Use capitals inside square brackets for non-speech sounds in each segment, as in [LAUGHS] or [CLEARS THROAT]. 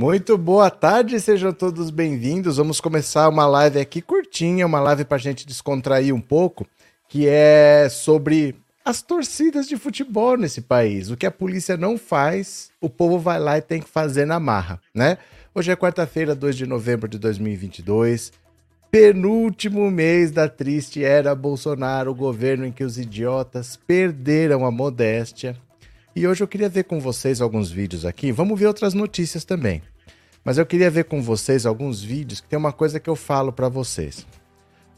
Muito boa tarde, sejam todos bem-vindos. Vamos começar uma live aqui curtinha, uma live para a gente descontrair um pouco, que é sobre as torcidas de futebol nesse país. O que a polícia não faz, o povo vai lá e tem que fazer na marra, né? Hoje é quarta-feira, 2 de novembro de 2022. Penúltimo mês da triste era Bolsonaro, o governo em que os idiotas perderam a modéstia, e hoje eu queria ver com vocês alguns vídeos aqui. Vamos ver outras notícias também. Mas eu queria ver com vocês alguns vídeos que tem uma coisa que eu falo para vocês.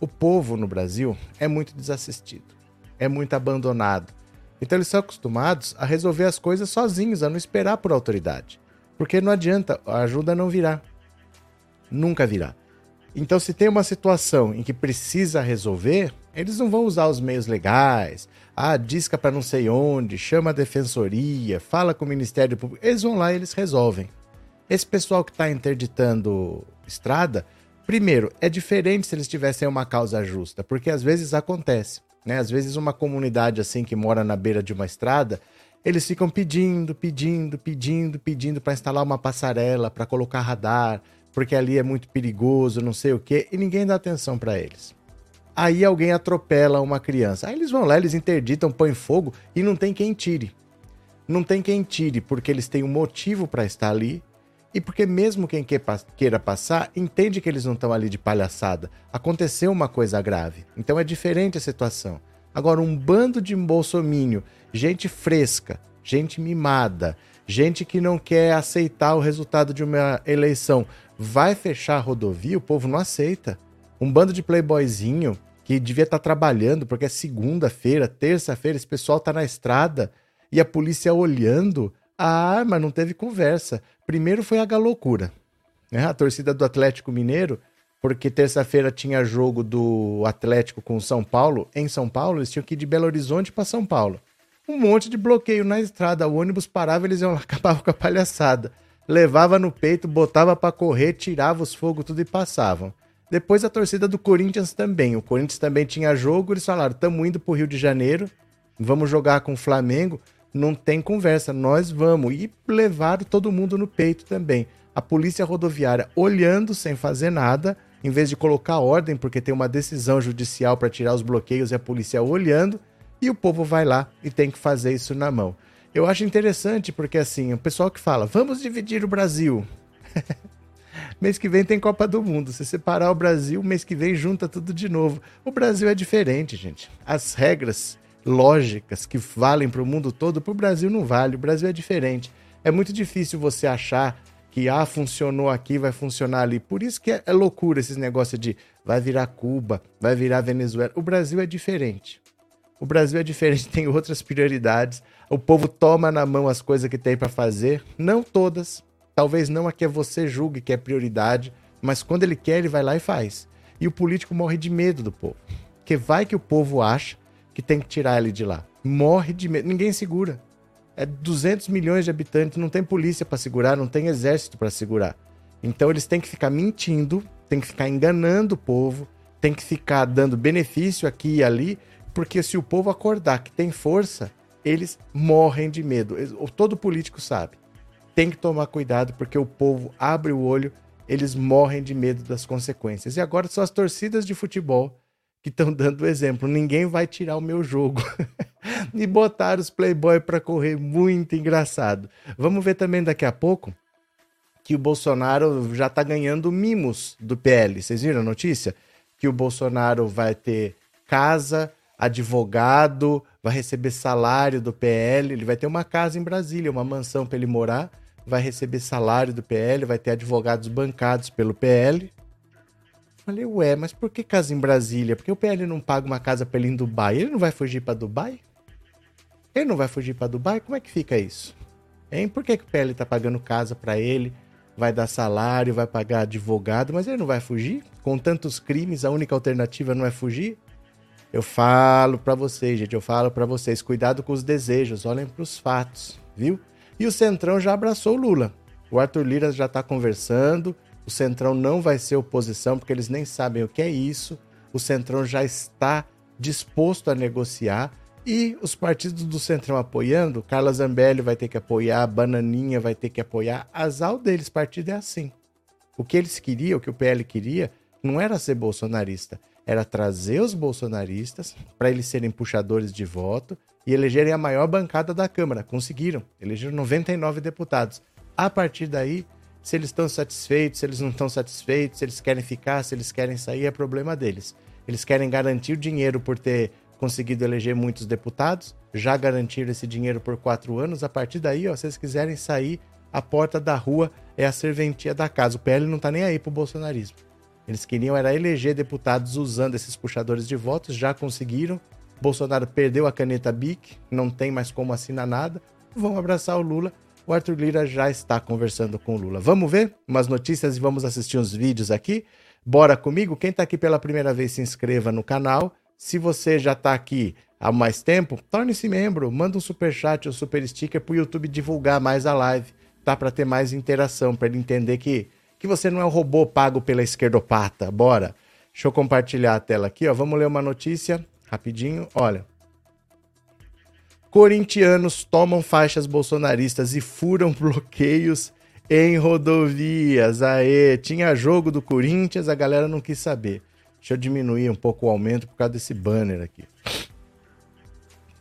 O povo no Brasil é muito desassistido, é muito abandonado. Então eles são acostumados a resolver as coisas sozinhos, a não esperar por autoridade. Porque não adianta, a ajuda não virá. Nunca virá. Então, se tem uma situação em que precisa resolver, eles não vão usar os meios legais, ah, disca para não sei onde, chama a defensoria, fala com o Ministério Público. Eles vão lá e eles resolvem. Esse pessoal que está interditando estrada, primeiro, é diferente se eles tivessem uma causa justa, porque às vezes acontece. Né? Às vezes uma comunidade assim que mora na beira de uma estrada, eles ficam pedindo, pedindo, pedindo, pedindo para instalar uma passarela, para colocar radar, porque ali é muito perigoso, não sei o quê, e ninguém dá atenção para eles. Aí alguém atropela uma criança. Aí eles vão lá, eles interditam, põem fogo e não tem quem tire. Não tem quem tire, porque eles têm um motivo para estar ali e porque mesmo quem queira passar entende que eles não estão ali de palhaçada. Aconteceu uma coisa grave. Então é diferente a situação. Agora, um bando de bolsomínio, gente fresca, gente mimada, gente que não quer aceitar o resultado de uma eleição, vai fechar a rodovia, o povo não aceita. Um bando de playboyzinho que devia estar tá trabalhando, porque é segunda-feira, terça-feira, esse pessoal tá na estrada e a polícia olhando. Ah, mas não teve conversa. Primeiro foi a loucura. Né? A torcida do Atlético Mineiro, porque terça-feira tinha jogo do Atlético com São Paulo. Em São Paulo, eles tinham que ir de Belo Horizonte para São Paulo. Um monte de bloqueio na estrada. O ônibus parava, eles iam lá, [LAUGHS] acabavam com a palhaçada. Levava no peito, botava para correr, tirava os fogos, tudo e passavam. Depois a torcida do Corinthians também. O Corinthians também tinha jogo, eles falaram: estamos indo para o Rio de Janeiro, vamos jogar com o Flamengo. Não tem conversa, nós vamos. E levaram todo mundo no peito também. A polícia rodoviária olhando sem fazer nada, em vez de colocar ordem, porque tem uma decisão judicial para tirar os bloqueios e a polícia olhando, e o povo vai lá e tem que fazer isso na mão. Eu acho interessante porque assim, o pessoal que fala, vamos dividir o Brasil. [LAUGHS] Mês que vem tem Copa do Mundo. Se separar o Brasil, mês que vem junta tudo de novo. O Brasil é diferente, gente. As regras lógicas que valem para o mundo todo, para o Brasil não vale. O Brasil é diferente. É muito difícil você achar que ah, funcionou aqui, vai funcionar ali. Por isso que é, é loucura esses negócios de vai virar Cuba, vai virar Venezuela. O Brasil é diferente. O Brasil é diferente, [LAUGHS] tem outras prioridades. O povo toma na mão as coisas que tem para fazer, não todas, Talvez não a que você julgue que é prioridade, mas quando ele quer, ele vai lá e faz. E o político morre de medo do povo. Porque vai que o povo acha que tem que tirar ele de lá. Morre de medo. Ninguém segura. É 200 milhões de habitantes, não tem polícia para segurar, não tem exército para segurar. Então eles têm que ficar mentindo, têm que ficar enganando o povo, têm que ficar dando benefício aqui e ali, porque se o povo acordar que tem força, eles morrem de medo. Todo político sabe tem que tomar cuidado porque o povo abre o olho, eles morrem de medo das consequências. E agora são as torcidas de futebol que estão [LAUGHS] dando o exemplo. Ninguém vai tirar o meu jogo. [LAUGHS] e botar os Playboy para correr, muito engraçado. Vamos ver também daqui a pouco que o Bolsonaro já está ganhando mimos do PL. Vocês viram a notícia? Que o Bolsonaro vai ter casa, advogado, vai receber salário do PL, ele vai ter uma casa em Brasília, uma mansão para ele morar vai receber salário do PL, vai ter advogados bancados pelo PL. Falei, ué, mas por que casa em Brasília? Porque o PL não paga uma casa pra ele em Dubai? Ele não vai fugir para Dubai? Ele não vai fugir para Dubai? Como é que fica isso? Hein? Por que, que o PL tá pagando casa para ele? Vai dar salário, vai pagar advogado, mas ele não vai fugir? Com tantos crimes, a única alternativa não é fugir? Eu falo para vocês, gente, eu falo para vocês, cuidado com os desejos, olhem para os fatos, viu? E o Centrão já abraçou o Lula. O Arthur Lira já está conversando. O Centrão não vai ser oposição, porque eles nem sabem o que é isso. O Centrão já está disposto a negociar. E os partidos do Centrão apoiando, Carla Zambelli vai ter que apoiar, Bananinha vai ter que apoiar. Azar deles, partido é assim. O que eles queriam, o que o PL queria, não era ser bolsonarista, era trazer os bolsonaristas para eles serem puxadores de voto e elegerem a maior bancada da Câmara. Conseguiram, elegeram 99 deputados. A partir daí, se eles estão satisfeitos, se eles não estão satisfeitos, se eles querem ficar, se eles querem sair, é problema deles. Eles querem garantir o dinheiro por ter conseguido eleger muitos deputados, já garantiram esse dinheiro por quatro anos. A partir daí, ó, se vocês quiserem sair, a porta da rua é a serventia da casa. O PL não tá nem aí pro bolsonarismo. Eles queriam era eleger deputados usando esses puxadores de votos, já conseguiram. Bolsonaro perdeu a caneta BIC, não tem mais como assinar nada. Vão abraçar o Lula. O Arthur Lira já está conversando com o Lula. Vamos ver umas notícias e vamos assistir uns vídeos aqui. Bora comigo? Quem está aqui pela primeira vez, se inscreva no canal se você já está aqui há mais tempo, torne-se membro, manda um super chat ou super sticker para o YouTube divulgar mais a live, tá? Para ter mais interação, para ele entender que, que você não é um robô pago pela esquerdopata. Bora. Deixa eu compartilhar a tela aqui, ó. Vamos ler uma notícia rapidinho. Olha. Corintianos tomam faixas bolsonaristas e furam [LAUGHS] bloqueios em rodovias. Aê, tinha jogo do Corinthians, a galera não quis saber. Deixa eu diminuir um pouco o aumento por causa desse banner aqui.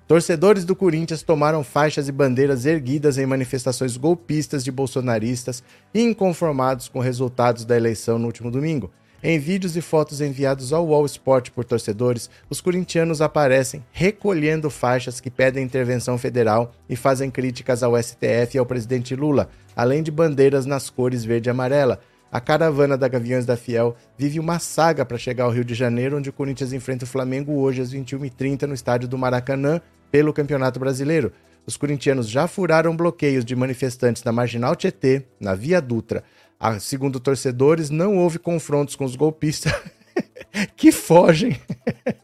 Torcedores do Corinthians tomaram faixas e bandeiras erguidas em manifestações golpistas de bolsonaristas inconformados com resultados da eleição no último domingo. Em vídeos e fotos enviados ao Wall Sport por torcedores, os corintianos aparecem recolhendo faixas que pedem intervenção federal e fazem críticas ao STF e ao presidente Lula, além de bandeiras nas cores verde e amarela, a caravana da Gaviões da Fiel vive uma saga para chegar ao Rio de Janeiro, onde o Corinthians enfrenta o Flamengo hoje às 21h30 no estádio do Maracanã pelo Campeonato Brasileiro. Os corintianos já furaram bloqueios de manifestantes na Marginal Tietê, na Via Dutra. Ah, segundo torcedores, não houve confrontos com os golpistas [LAUGHS] que fogem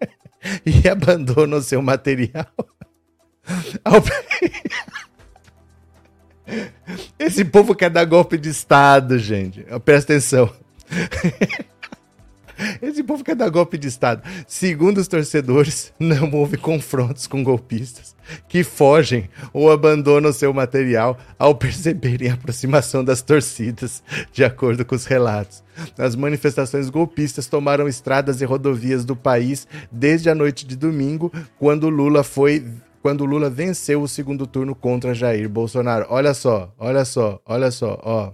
[LAUGHS] e abandonam seu material. [LAUGHS] Esse povo quer dar golpe de Estado, gente. Presta atenção. Esse povo quer dar golpe de Estado. Segundo os torcedores, não houve confrontos com golpistas que fogem ou abandonam seu material ao perceberem a aproximação das torcidas, de acordo com os relatos. As manifestações golpistas tomaram estradas e rodovias do país desde a noite de domingo, quando Lula foi quando Lula venceu o segundo turno contra Jair Bolsonaro. Olha só, olha só, olha só, ó.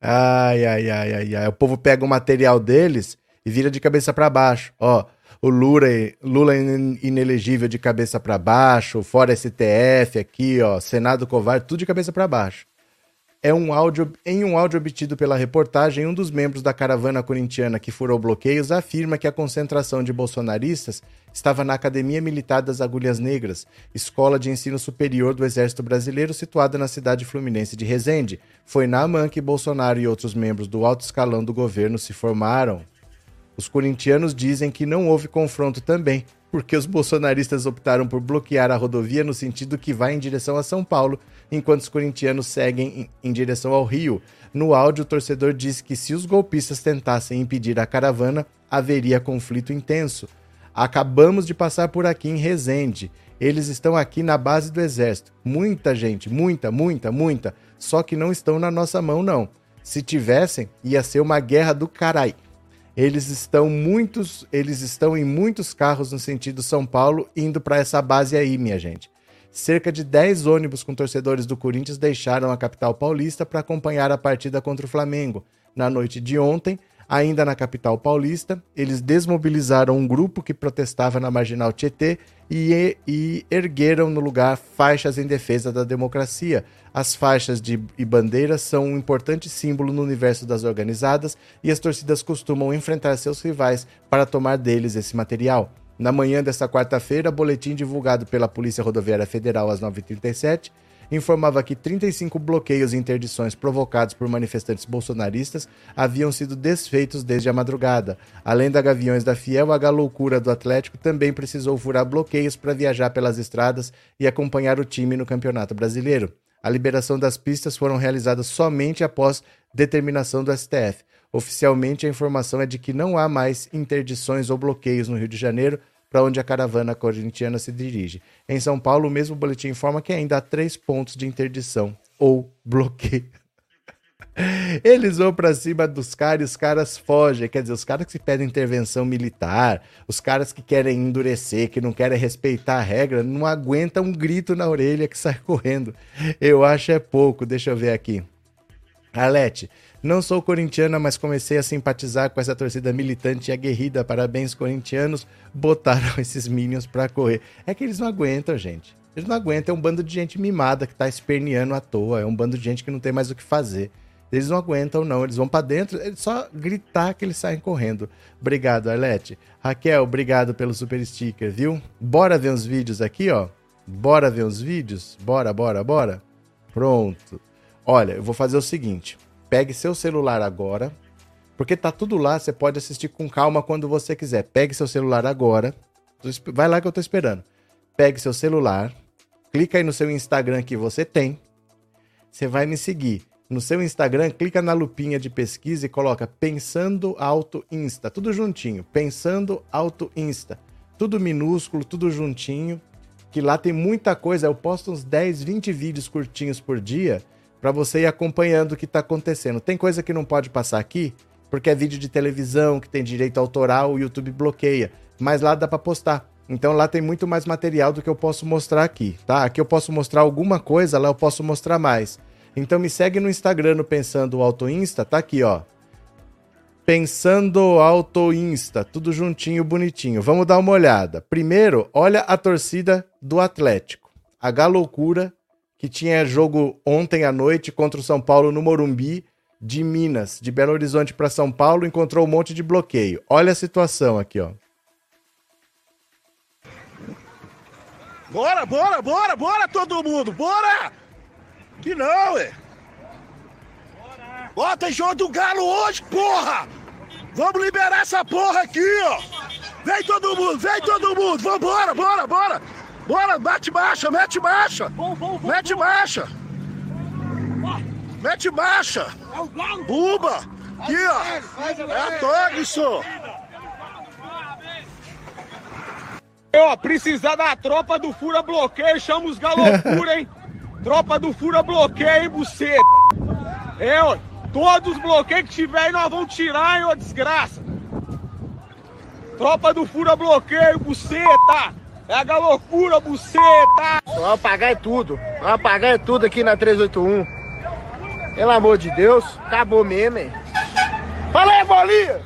Ai, ai, ai, ai, ai. O povo pega o material deles e vira de cabeça para baixo. Ó, o Lula, Lula inelegível de cabeça para baixo, fora STF aqui, ó, Senado covarde, tudo de cabeça para baixo é um áudio, em um áudio obtido pela reportagem, um dos membros da caravana corintiana que furou bloqueios afirma que a concentração de bolsonaristas estava na Academia Militar das Agulhas Negras, escola de ensino superior do Exército Brasileiro situada na cidade fluminense de Resende. Foi na AMAN que Bolsonaro e outros membros do alto escalão do governo se formaram. Os corintianos dizem que não houve confronto também, porque os bolsonaristas optaram por bloquear a rodovia no sentido que vai em direção a São Paulo, enquanto os corintianos seguem em, direção ao Rio. No áudio, o torcedor disse que se os golpistas tentassem impedir a caravana, haveria conflito intenso. Acabamos de passar por aqui em Resende. Eles estão aqui na base do exército. Muita gente, muita, muita, muita. Só que não estão na nossa mão, não. Se tivessem, ia ser uma guerra do carai. Eles estão muitos, eles estão em muitos carros no sentido São Paulo indo para essa base aí, minha gente. Cerca de 10 ônibus com torcedores do Corinthians deixaram a capital paulista para acompanhar a partida contra o Flamengo. Na noite de ontem, ainda na capital paulista, eles desmobilizaram um grupo que protestava na marginal Tietê e, e ergueram no lugar faixas em defesa da democracia. As faixas de, e bandeiras são um importante símbolo no universo das organizadas e as torcidas costumam enfrentar seus rivais para tomar deles esse material. Na manhã desta quarta-feira, boletim divulgado pela Polícia Rodoviária Federal às 9h37 informava que 35 bloqueios e interdições provocados por manifestantes bolsonaristas haviam sido desfeitos desde a madrugada. Além da Gaviões da Fiel, a Galoucura do Atlético também precisou furar bloqueios para viajar pelas estradas e acompanhar o time no Campeonato Brasileiro. A liberação das pistas foram realizadas somente após determinação do STF. Oficialmente, a informação é de que não há mais interdições ou bloqueios no Rio de Janeiro para onde a caravana corintiana se dirige. Em São Paulo, o mesmo boletim informa que ainda há três pontos de interdição ou bloqueio. [LAUGHS] Eles vão para cima dos caras e os caras fogem. Quer dizer, os caras que pedem intervenção militar, os caras que querem endurecer, que não querem respeitar a regra, não aguentam um grito na orelha que sai [LAUGHS] correndo. Eu acho é pouco. Deixa eu ver aqui. Alete, não sou corintiana, mas comecei a simpatizar com essa torcida militante e aguerrida. Parabéns, corintianos. Botaram [LAUGHS] esses minions pra correr. É que eles não aguentam, gente. Eles não aguentam. É um bando de gente mimada que tá esperneando à toa. É um bando de gente que não tem mais o que fazer. Eles não aguentam, não. Eles vão para dentro, é só gritar que eles saem correndo. Obrigado, Arlete. Raquel, obrigado pelo super sticker, viu? Bora ver uns vídeos aqui, ó. Bora ver uns vídeos? Bora, bora, bora. Pronto. Olha, eu vou fazer o seguinte. Pegue seu celular agora, porque tá tudo lá, você pode assistir com calma quando você quiser. Pegue seu celular agora. Vai lá que eu tô esperando. Pegue seu celular, clica aí no seu Instagram que você tem. Você vai me seguir no seu Instagram, clica na lupinha de pesquisa e coloca Pensando Auto Insta, tudo juntinho, Pensando Auto Insta, tudo minúsculo, tudo juntinho, que lá tem muita coisa, eu posto uns 10, 20 vídeos curtinhos por dia para você ir acompanhando o que está acontecendo. Tem coisa que não pode passar aqui, porque é vídeo de televisão que tem direito autoral, o YouTube bloqueia, mas lá dá para postar. Então lá tem muito mais material do que eu posso mostrar aqui, tá? Aqui eu posso mostrar alguma coisa, lá eu posso mostrar mais. Então me segue no Instagram no Pensando Auto Insta, tá aqui, ó. Pensando Auto Insta, tudo juntinho, bonitinho. Vamos dar uma olhada. Primeiro, olha a torcida do Atlético. A Galoucura, que tinha jogo ontem à noite contra o São Paulo no Morumbi, de Minas, de Belo Horizonte para São Paulo, encontrou um monte de bloqueio. Olha a situação aqui, ó. Bora, bora, bora, bora todo mundo, bora! Que não, ué. Tem jogo do Galo hoje, porra! Vamos liberar essa porra aqui, ó! Vem todo mundo, vem todo mundo! Vambora, bora, bora! Bora, mete marcha, mete marcha! Mete marcha! Mete marcha! Buba! Aqui, ó! É a Togson! Ó, precisar da tropa do Fura Bloqueio, chama os galocura, hein? [LAUGHS] Tropa do Fura bloqueio, buceta. É, ó, todos os bloqueios que tiver aí nós vamos tirar, hein, ô desgraça. Tropa do Fura bloqueio, buceta. É a galocura, buceta. Vamos apagar é tudo. Vamos apagar é tudo aqui na 381. Pelo amor de Deus, acabou mesmo, hein? Fala aí, bolinha!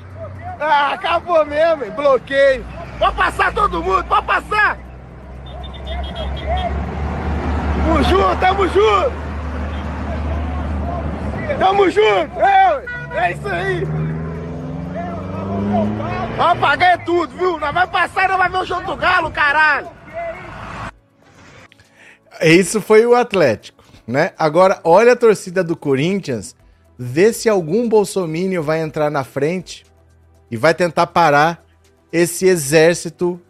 Ah, acabou mesmo, hein? Bloqueio. Pode passar todo mundo, pode passar! Tamo junto, tamo junto! Tamo junto! É, é isso aí! É tudo, viu? Nós vai passar e não vai ver o jogo do Galo, caralho! Isso foi o Atlético, né? Agora, olha a torcida do Corinthians, vê se algum bolsomínio vai entrar na frente e vai tentar parar esse exército,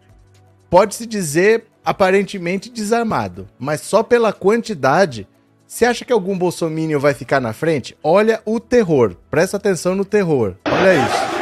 pode-se dizer, aparentemente desarmado, mas só pela quantidade. Você acha que algum bolsomínio vai ficar na frente? Olha o terror. Presta atenção no terror. Olha isso.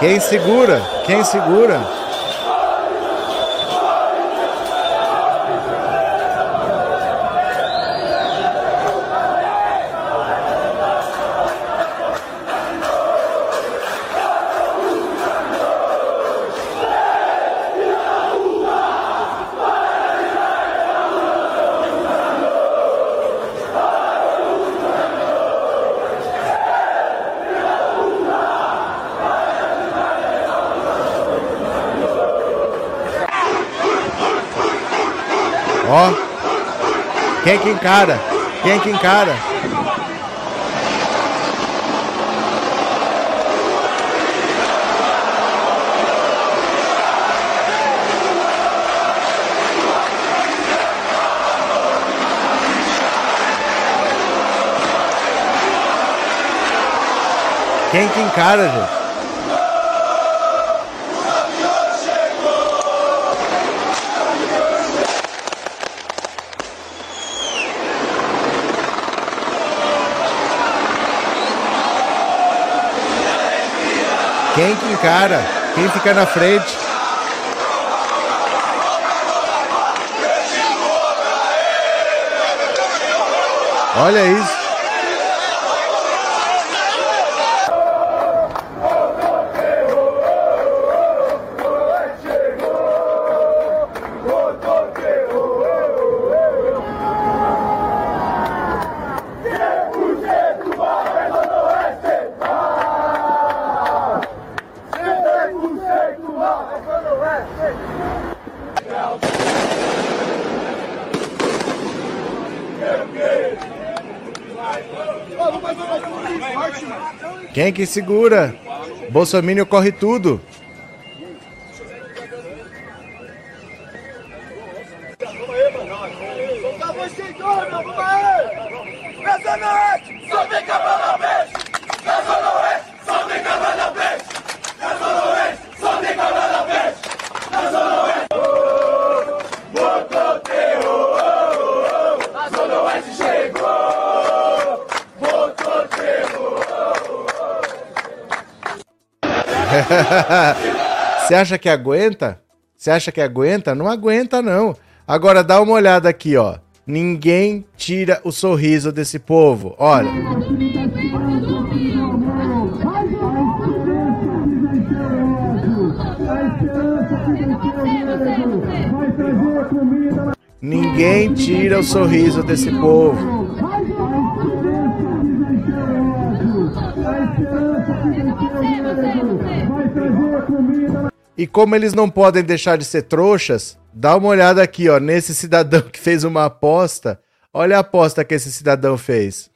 Quem segura? Quem segura? Quem que encara? Quem que encara? Quem que encara, gente? Quem que encara? Quem fica na frente? Olha isso. Quem que segura? Bolsonaro corre tudo. Você acha que aguenta? Você acha que aguenta? Não aguenta, não. Agora dá uma olhada aqui, ó. Ninguém tira o sorriso desse povo. Olha. Ninguém tira o sorriso desse povo. E como eles não podem deixar de ser trouxas, dá uma olhada aqui, ó, nesse cidadão que fez uma aposta. Olha a aposta que esse cidadão fez.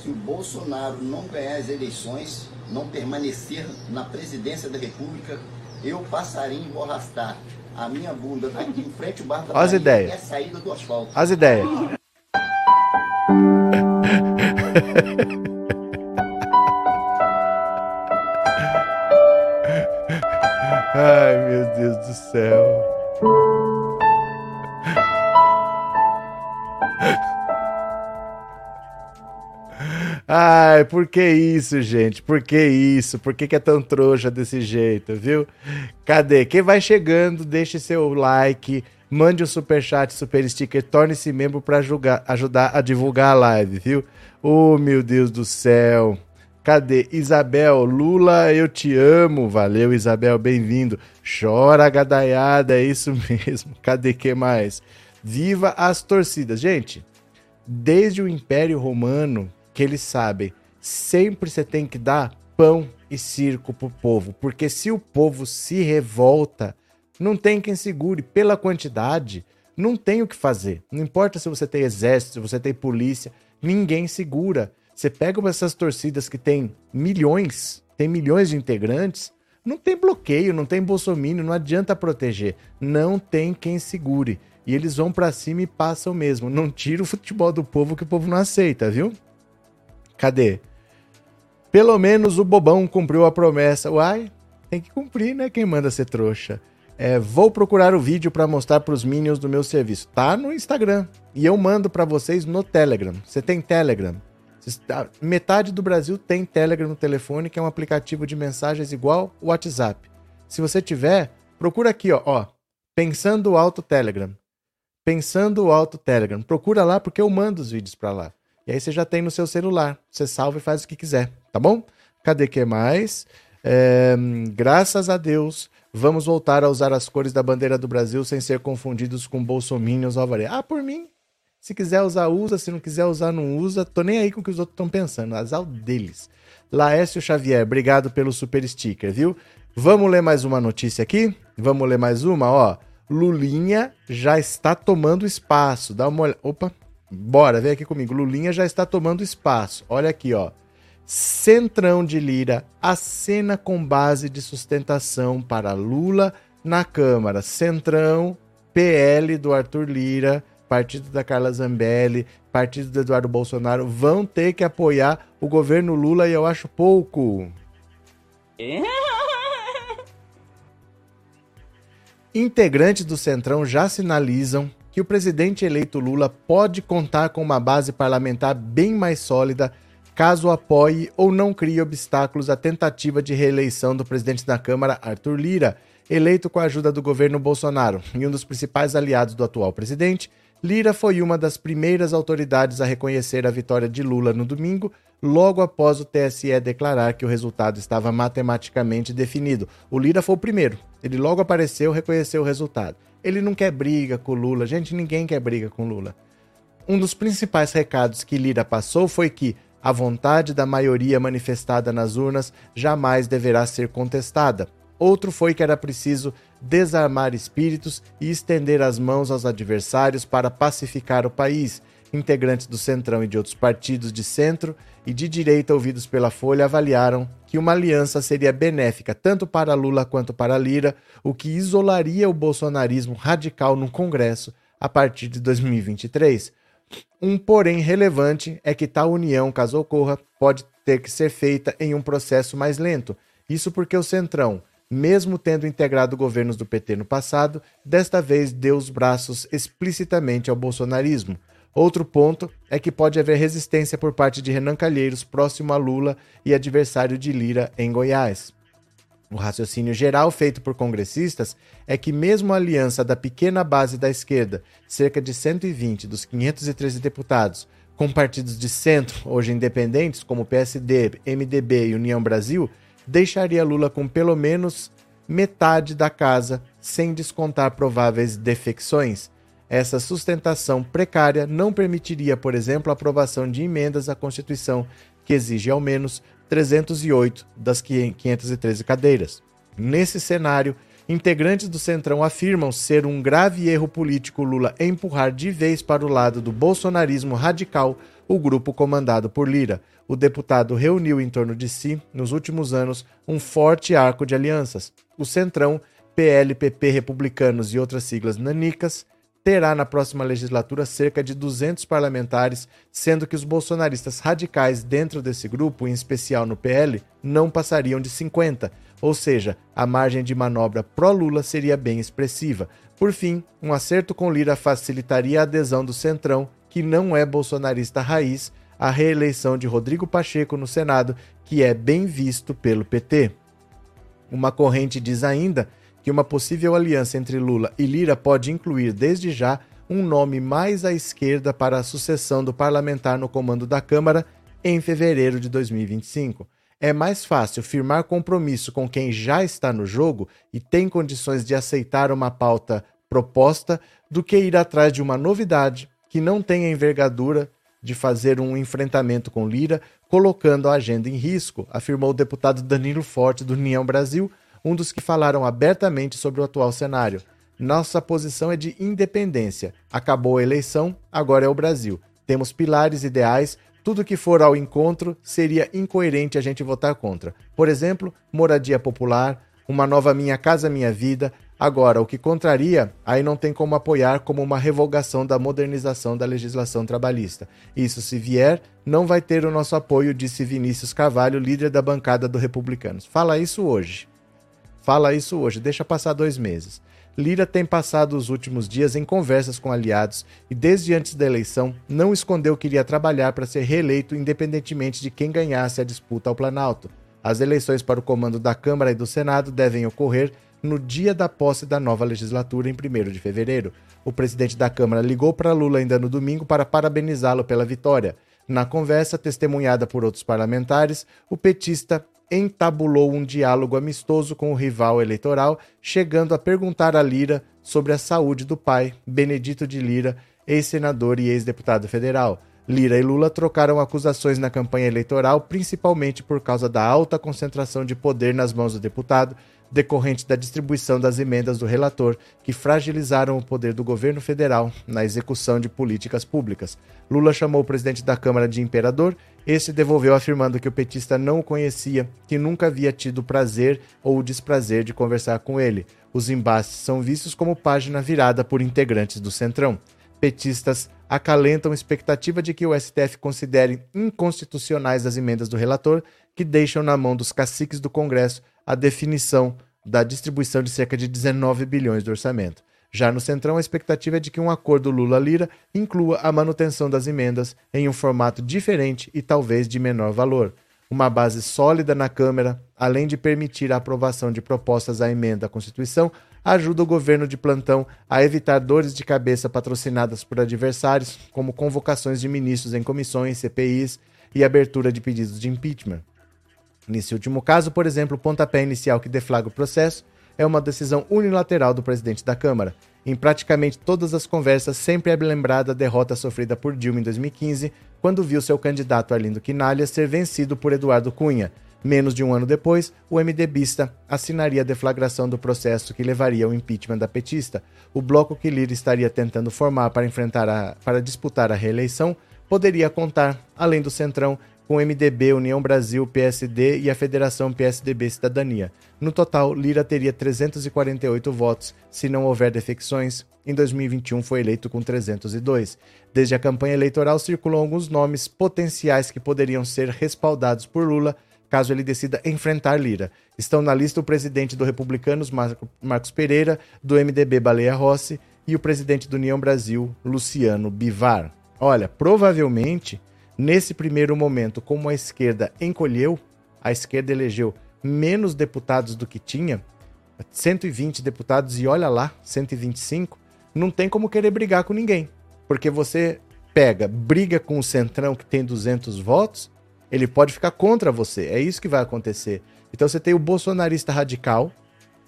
Se o Bolsonaro não ganhar as eleições, não permanecer na presidência da República, eu passarinho e vou arrastar a minha bunda daqui em frente ao bar da As ideias. a saída do asfalto. As ideias. [LAUGHS] Ai, meu Deus do céu. Ai, por que isso, gente? Por que isso? Por que, que é tão trouxa desse jeito, viu? Cadê? Quem vai chegando, deixe seu like, mande um super chat, super sticker, torne-se membro para ajudar a divulgar a live, viu? Oh, meu Deus do céu. Cadê? Isabel, Lula, eu te amo. Valeu, Isabel, bem-vindo. Chora, gadaiada, é isso [LAUGHS] mesmo. Cadê que mais? Viva as torcidas. Gente, desde o Império Romano, que eles sabem, sempre você tem que dar pão e circo pro povo, porque se o povo se revolta, não tem quem segure pela quantidade, não tem o que fazer. Não importa se você tem exército, se você tem polícia, ninguém segura. Você pega essas torcidas que tem milhões, tem milhões de integrantes, não tem bloqueio, não tem bolsomínio, não adianta proteger. Não tem quem segure. E eles vão para cima e passam mesmo. Não tira o futebol do povo que o povo não aceita, viu? Cadê? Pelo menos o bobão cumpriu a promessa. Uai, tem que cumprir, né? Quem manda ser trouxa. É, vou procurar o vídeo para mostrar para os minions do meu serviço. Tá no Instagram. E eu mando para vocês no Telegram. Você tem Telegram? Metade do Brasil tem Telegram no telefone, que é um aplicativo de mensagens igual o WhatsApp. Se você tiver, procura aqui, ó, ó Pensando Alto Telegram. Pensando Alto Telegram. Procura lá porque eu mando os vídeos para lá. E aí você já tem no seu celular. Você salva e faz o que quiser, tá bom? Cadê que mais? É, graças a Deus, vamos voltar a usar as cores da bandeira do Brasil sem ser confundidos com bolsominions alvarez. Ah, por mim. Se quiser usar, usa. Se não quiser usar, não usa. Tô nem aí com o que os outros estão pensando. Azar deles. Laércio Xavier, obrigado pelo super sticker, viu? Vamos ler mais uma notícia aqui? Vamos ler mais uma, ó. Lulinha já está tomando espaço. Dá uma olhada. Opa, bora, vem aqui comigo. Lulinha já está tomando espaço. Olha aqui, ó. Centrão de Lira acena com base de sustentação para Lula na Câmara. Centrão, PL do Arthur Lira, partido da Carla Zambelli, partido do Eduardo Bolsonaro vão ter que apoiar o governo Lula e eu acho pouco. Integrantes do Centrão já sinalizam que o presidente eleito Lula pode contar com uma base parlamentar bem mais sólida caso apoie ou não crie obstáculos à tentativa de reeleição do presidente da Câmara, Arthur Lira, eleito com a ajuda do governo Bolsonaro e um dos principais aliados do atual presidente. Lira foi uma das primeiras autoridades a reconhecer a vitória de Lula no domingo, logo após o TSE declarar que o resultado estava matematicamente definido. O Lira foi o primeiro. Ele logo apareceu, reconheceu o resultado. Ele não quer briga com Lula. Gente, ninguém quer briga com Lula. Um dos principais recados que Lira passou foi que a vontade da maioria manifestada nas urnas jamais deverá ser contestada. Outro foi que era preciso desarmar espíritos e estender as mãos aos adversários para pacificar o país. Integrantes do Centrão e de outros partidos de centro e de direita ouvidos pela Folha avaliaram que uma aliança seria benéfica tanto para Lula quanto para Lira, o que isolaria o bolsonarismo radical no Congresso a partir de 2023. Um porém relevante é que tal união, caso ocorra, pode ter que ser feita em um processo mais lento. Isso porque o Centrão, mesmo tendo integrado governos do PT no passado, desta vez deu os braços explicitamente ao bolsonarismo. Outro ponto é que pode haver resistência por parte de Renan Calheiros, próximo a Lula e adversário de Lira em Goiás. O raciocínio geral feito por congressistas é que, mesmo a aliança da pequena base da esquerda, cerca de 120 dos 513 deputados, com partidos de centro, hoje independentes, como PSD, MDB e União Brasil, deixaria Lula com pelo menos metade da casa, sem descontar prováveis defecções. Essa sustentação precária não permitiria, por exemplo, a aprovação de emendas à Constituição que exige ao menos 308 das 513 cadeiras. Nesse cenário, integrantes do Centrão afirmam ser um grave erro político Lula empurrar de vez para o lado do bolsonarismo radical o grupo comandado por Lira. O deputado reuniu em torno de si, nos últimos anos, um forte arco de alianças. O Centrão, PL, PP, Republicanos e outras siglas nanicas terá na próxima legislatura cerca de 200 parlamentares, sendo que os bolsonaristas radicais dentro desse grupo, em especial no PL, não passariam de 50, ou seja, a margem de manobra pró-Lula seria bem expressiva. Por fim, um acerto com Lira facilitaria a adesão do Centrão que não é bolsonarista raiz, a reeleição de Rodrigo Pacheco no Senado, que é bem visto pelo PT. Uma corrente diz ainda que uma possível aliança entre Lula e Lira pode incluir, desde já, um nome mais à esquerda para a sucessão do parlamentar no comando da Câmara em fevereiro de 2025. É mais fácil firmar compromisso com quem já está no jogo e tem condições de aceitar uma pauta proposta do que ir atrás de uma novidade que não tem a envergadura de fazer um enfrentamento com Lira, colocando a agenda em risco, afirmou o deputado Danilo Forte do União Brasil, um dos que falaram abertamente sobre o atual cenário. Nossa posição é de independência. Acabou a eleição, agora é o Brasil. Temos pilares ideais, tudo que for ao encontro seria incoerente a gente votar contra. Por exemplo, moradia popular, uma nova Minha Casa Minha Vida, Agora, o que contraria, aí não tem como apoiar como uma revogação da modernização da legislação trabalhista. Isso, se vier, não vai ter o nosso apoio, disse Vinícius Carvalho, líder da bancada do Republicanos. Fala isso hoje. Fala isso hoje, deixa passar dois meses. Lira tem passado os últimos dias em conversas com aliados e, desde antes da eleição, não escondeu que iria trabalhar para ser reeleito independentemente de quem ganhasse a disputa ao Planalto. As eleições para o comando da Câmara e do Senado devem ocorrer no dia da posse da nova legislatura, em 1 de fevereiro. O presidente da Câmara ligou para Lula ainda no domingo para parabenizá-lo pela vitória. Na conversa, testemunhada por outros parlamentares, o petista entabulou um diálogo amistoso com o rival eleitoral, chegando a perguntar a Lira sobre a saúde do pai, Benedito de Lira, ex-senador e ex-deputado federal. Lira e Lula trocaram acusações na campanha eleitoral, principalmente por causa da alta concentração de poder nas mãos do deputado, decorrente da distribuição das emendas do relator, que fragilizaram o poder do governo federal na execução de políticas públicas. Lula chamou o presidente da Câmara de imperador, este devolveu afirmando que o petista não o conhecia, que nunca havia tido prazer ou desprazer de conversar com ele. Os embates são vistos como página virada por integrantes do Centrão. Petistas acalentam expectativa de que o STF considere inconstitucionais as emendas do relator, que deixam na mão dos caciques do Congresso a definição da distribuição de cerca de 19 bilhões do orçamento. Já no Centrão, a expectativa é de que um acordo Lula-Lira inclua a manutenção das emendas em um formato diferente e talvez de menor valor. Uma base sólida na Câmara, além de permitir a aprovação de propostas à emenda à Constituição, ajuda o governo de plantão a evitar dores de cabeça patrocinadas por adversários, como convocações de ministros em comissões, CPIs e abertura de pedidos de impeachment. Nesse último caso, por exemplo, o pontapé inicial que deflagra o processo é uma decisão unilateral do presidente da Câmara. Em praticamente todas as conversas, sempre é lembrada a derrota sofrida por Dilma em 2015, quando viu seu candidato Arlindo Quinalha ser vencido por Eduardo Cunha, Menos de um ano depois, o MDBista assinaria a deflagração do processo que levaria ao impeachment da petista. O bloco que Lira estaria tentando formar para enfrentar a, para disputar a reeleição poderia contar, além do Centrão, com MDB, União Brasil, PSD e a Federação PSDB Cidadania. No total, Lira teria 348 votos, se não houver defecções. Em 2021 foi eleito com 302. Desde a campanha eleitoral circulam alguns nomes potenciais que poderiam ser respaldados por Lula, caso ele decida enfrentar Lira. Estão na lista o presidente do Republicanos, Marcos Pereira, do MDB Baleia Rossi e o presidente do União Brasil, Luciano Bivar. Olha, provavelmente, nesse primeiro momento, como a esquerda encolheu, a esquerda elegeu menos deputados do que tinha, 120 deputados e olha lá, 125, não tem como querer brigar com ninguém. Porque você pega, briga com o Centrão que tem 200 votos, ele pode ficar contra você. É isso que vai acontecer. Então você tem o bolsonarista radical,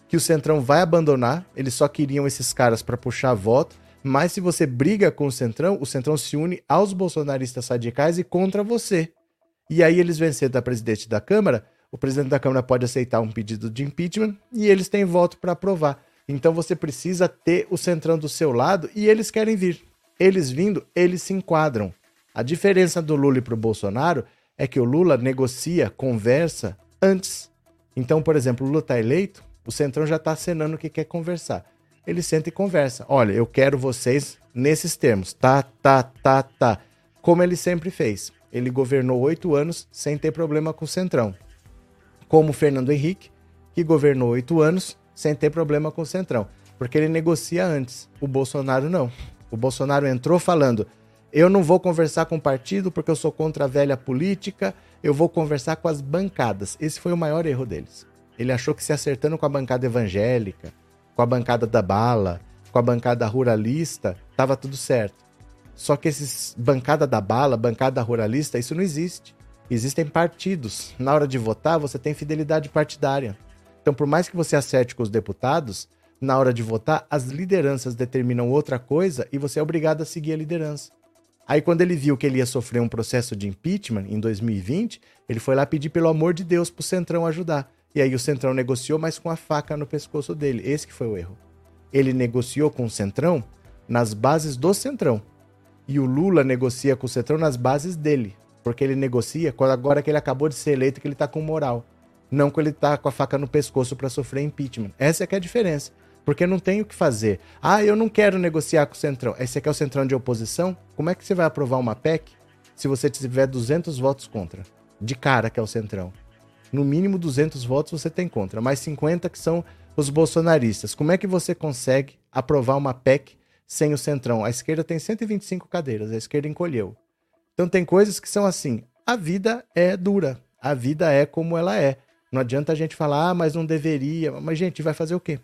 que o Centrão vai abandonar. Eles só queriam esses caras para puxar voto. Mas se você briga com o Centrão, o Centrão se une aos bolsonaristas radicais e contra você. E aí eles vencendo a presidente da Câmara, o presidente da Câmara pode aceitar um pedido de impeachment e eles têm voto para aprovar. Então você precisa ter o Centrão do seu lado e eles querem vir. Eles vindo, eles se enquadram. A diferença do Lula para o Bolsonaro é que o Lula negocia, conversa antes. Então, por exemplo, o Lula está eleito, o Centrão já está acenando que quer conversar. Ele senta e conversa. Olha, eu quero vocês nesses termos. Tá, tá, tá, tá. Como ele sempre fez. Ele governou oito anos sem ter problema com o Centrão. Como Fernando Henrique, que governou oito anos sem ter problema com o Centrão. Porque ele negocia antes. O Bolsonaro não. O Bolsonaro entrou falando: eu não vou conversar com o partido porque eu sou contra a velha política, eu vou conversar com as bancadas. Esse foi o maior erro deles. Ele achou que se acertando com a bancada evangélica, com a bancada da bala, com a bancada ruralista, estava tudo certo. Só que esses bancada da bala, bancada ruralista, isso não existe. Existem partidos. Na hora de votar, você tem fidelidade partidária. Então, por mais que você acerte com os deputados, na hora de votar, as lideranças determinam outra coisa e você é obrigado a seguir a liderança. Aí, quando ele viu que ele ia sofrer um processo de impeachment em 2020, ele foi lá pedir pelo amor de Deus pro Centrão ajudar. E aí o Centrão negociou, mas com a faca no pescoço dele. Esse que foi o erro. Ele negociou com o Centrão nas bases do Centrão. E o Lula negocia com o Centrão nas bases dele. Porque ele negocia agora que ele acabou de ser eleito, que ele tá com moral. Não que ele tá com a faca no pescoço para sofrer impeachment. Essa é que é a diferença. Porque não tem o que fazer. Ah, eu não quero negociar com o Centrão. Esse aqui é o Centrão de oposição? Como é que você vai aprovar uma PEC se você tiver 200 votos contra? De cara que é o Centrão. No mínimo 200 votos você tem contra, mais 50 que são os bolsonaristas. Como é que você consegue aprovar uma PEC sem o Centrão? A esquerda tem 125 cadeiras, a esquerda encolheu. Então tem coisas que são assim. A vida é dura. A vida é como ela é. Não adianta a gente falar, ah, mas não deveria. Mas, gente, vai fazer o quê?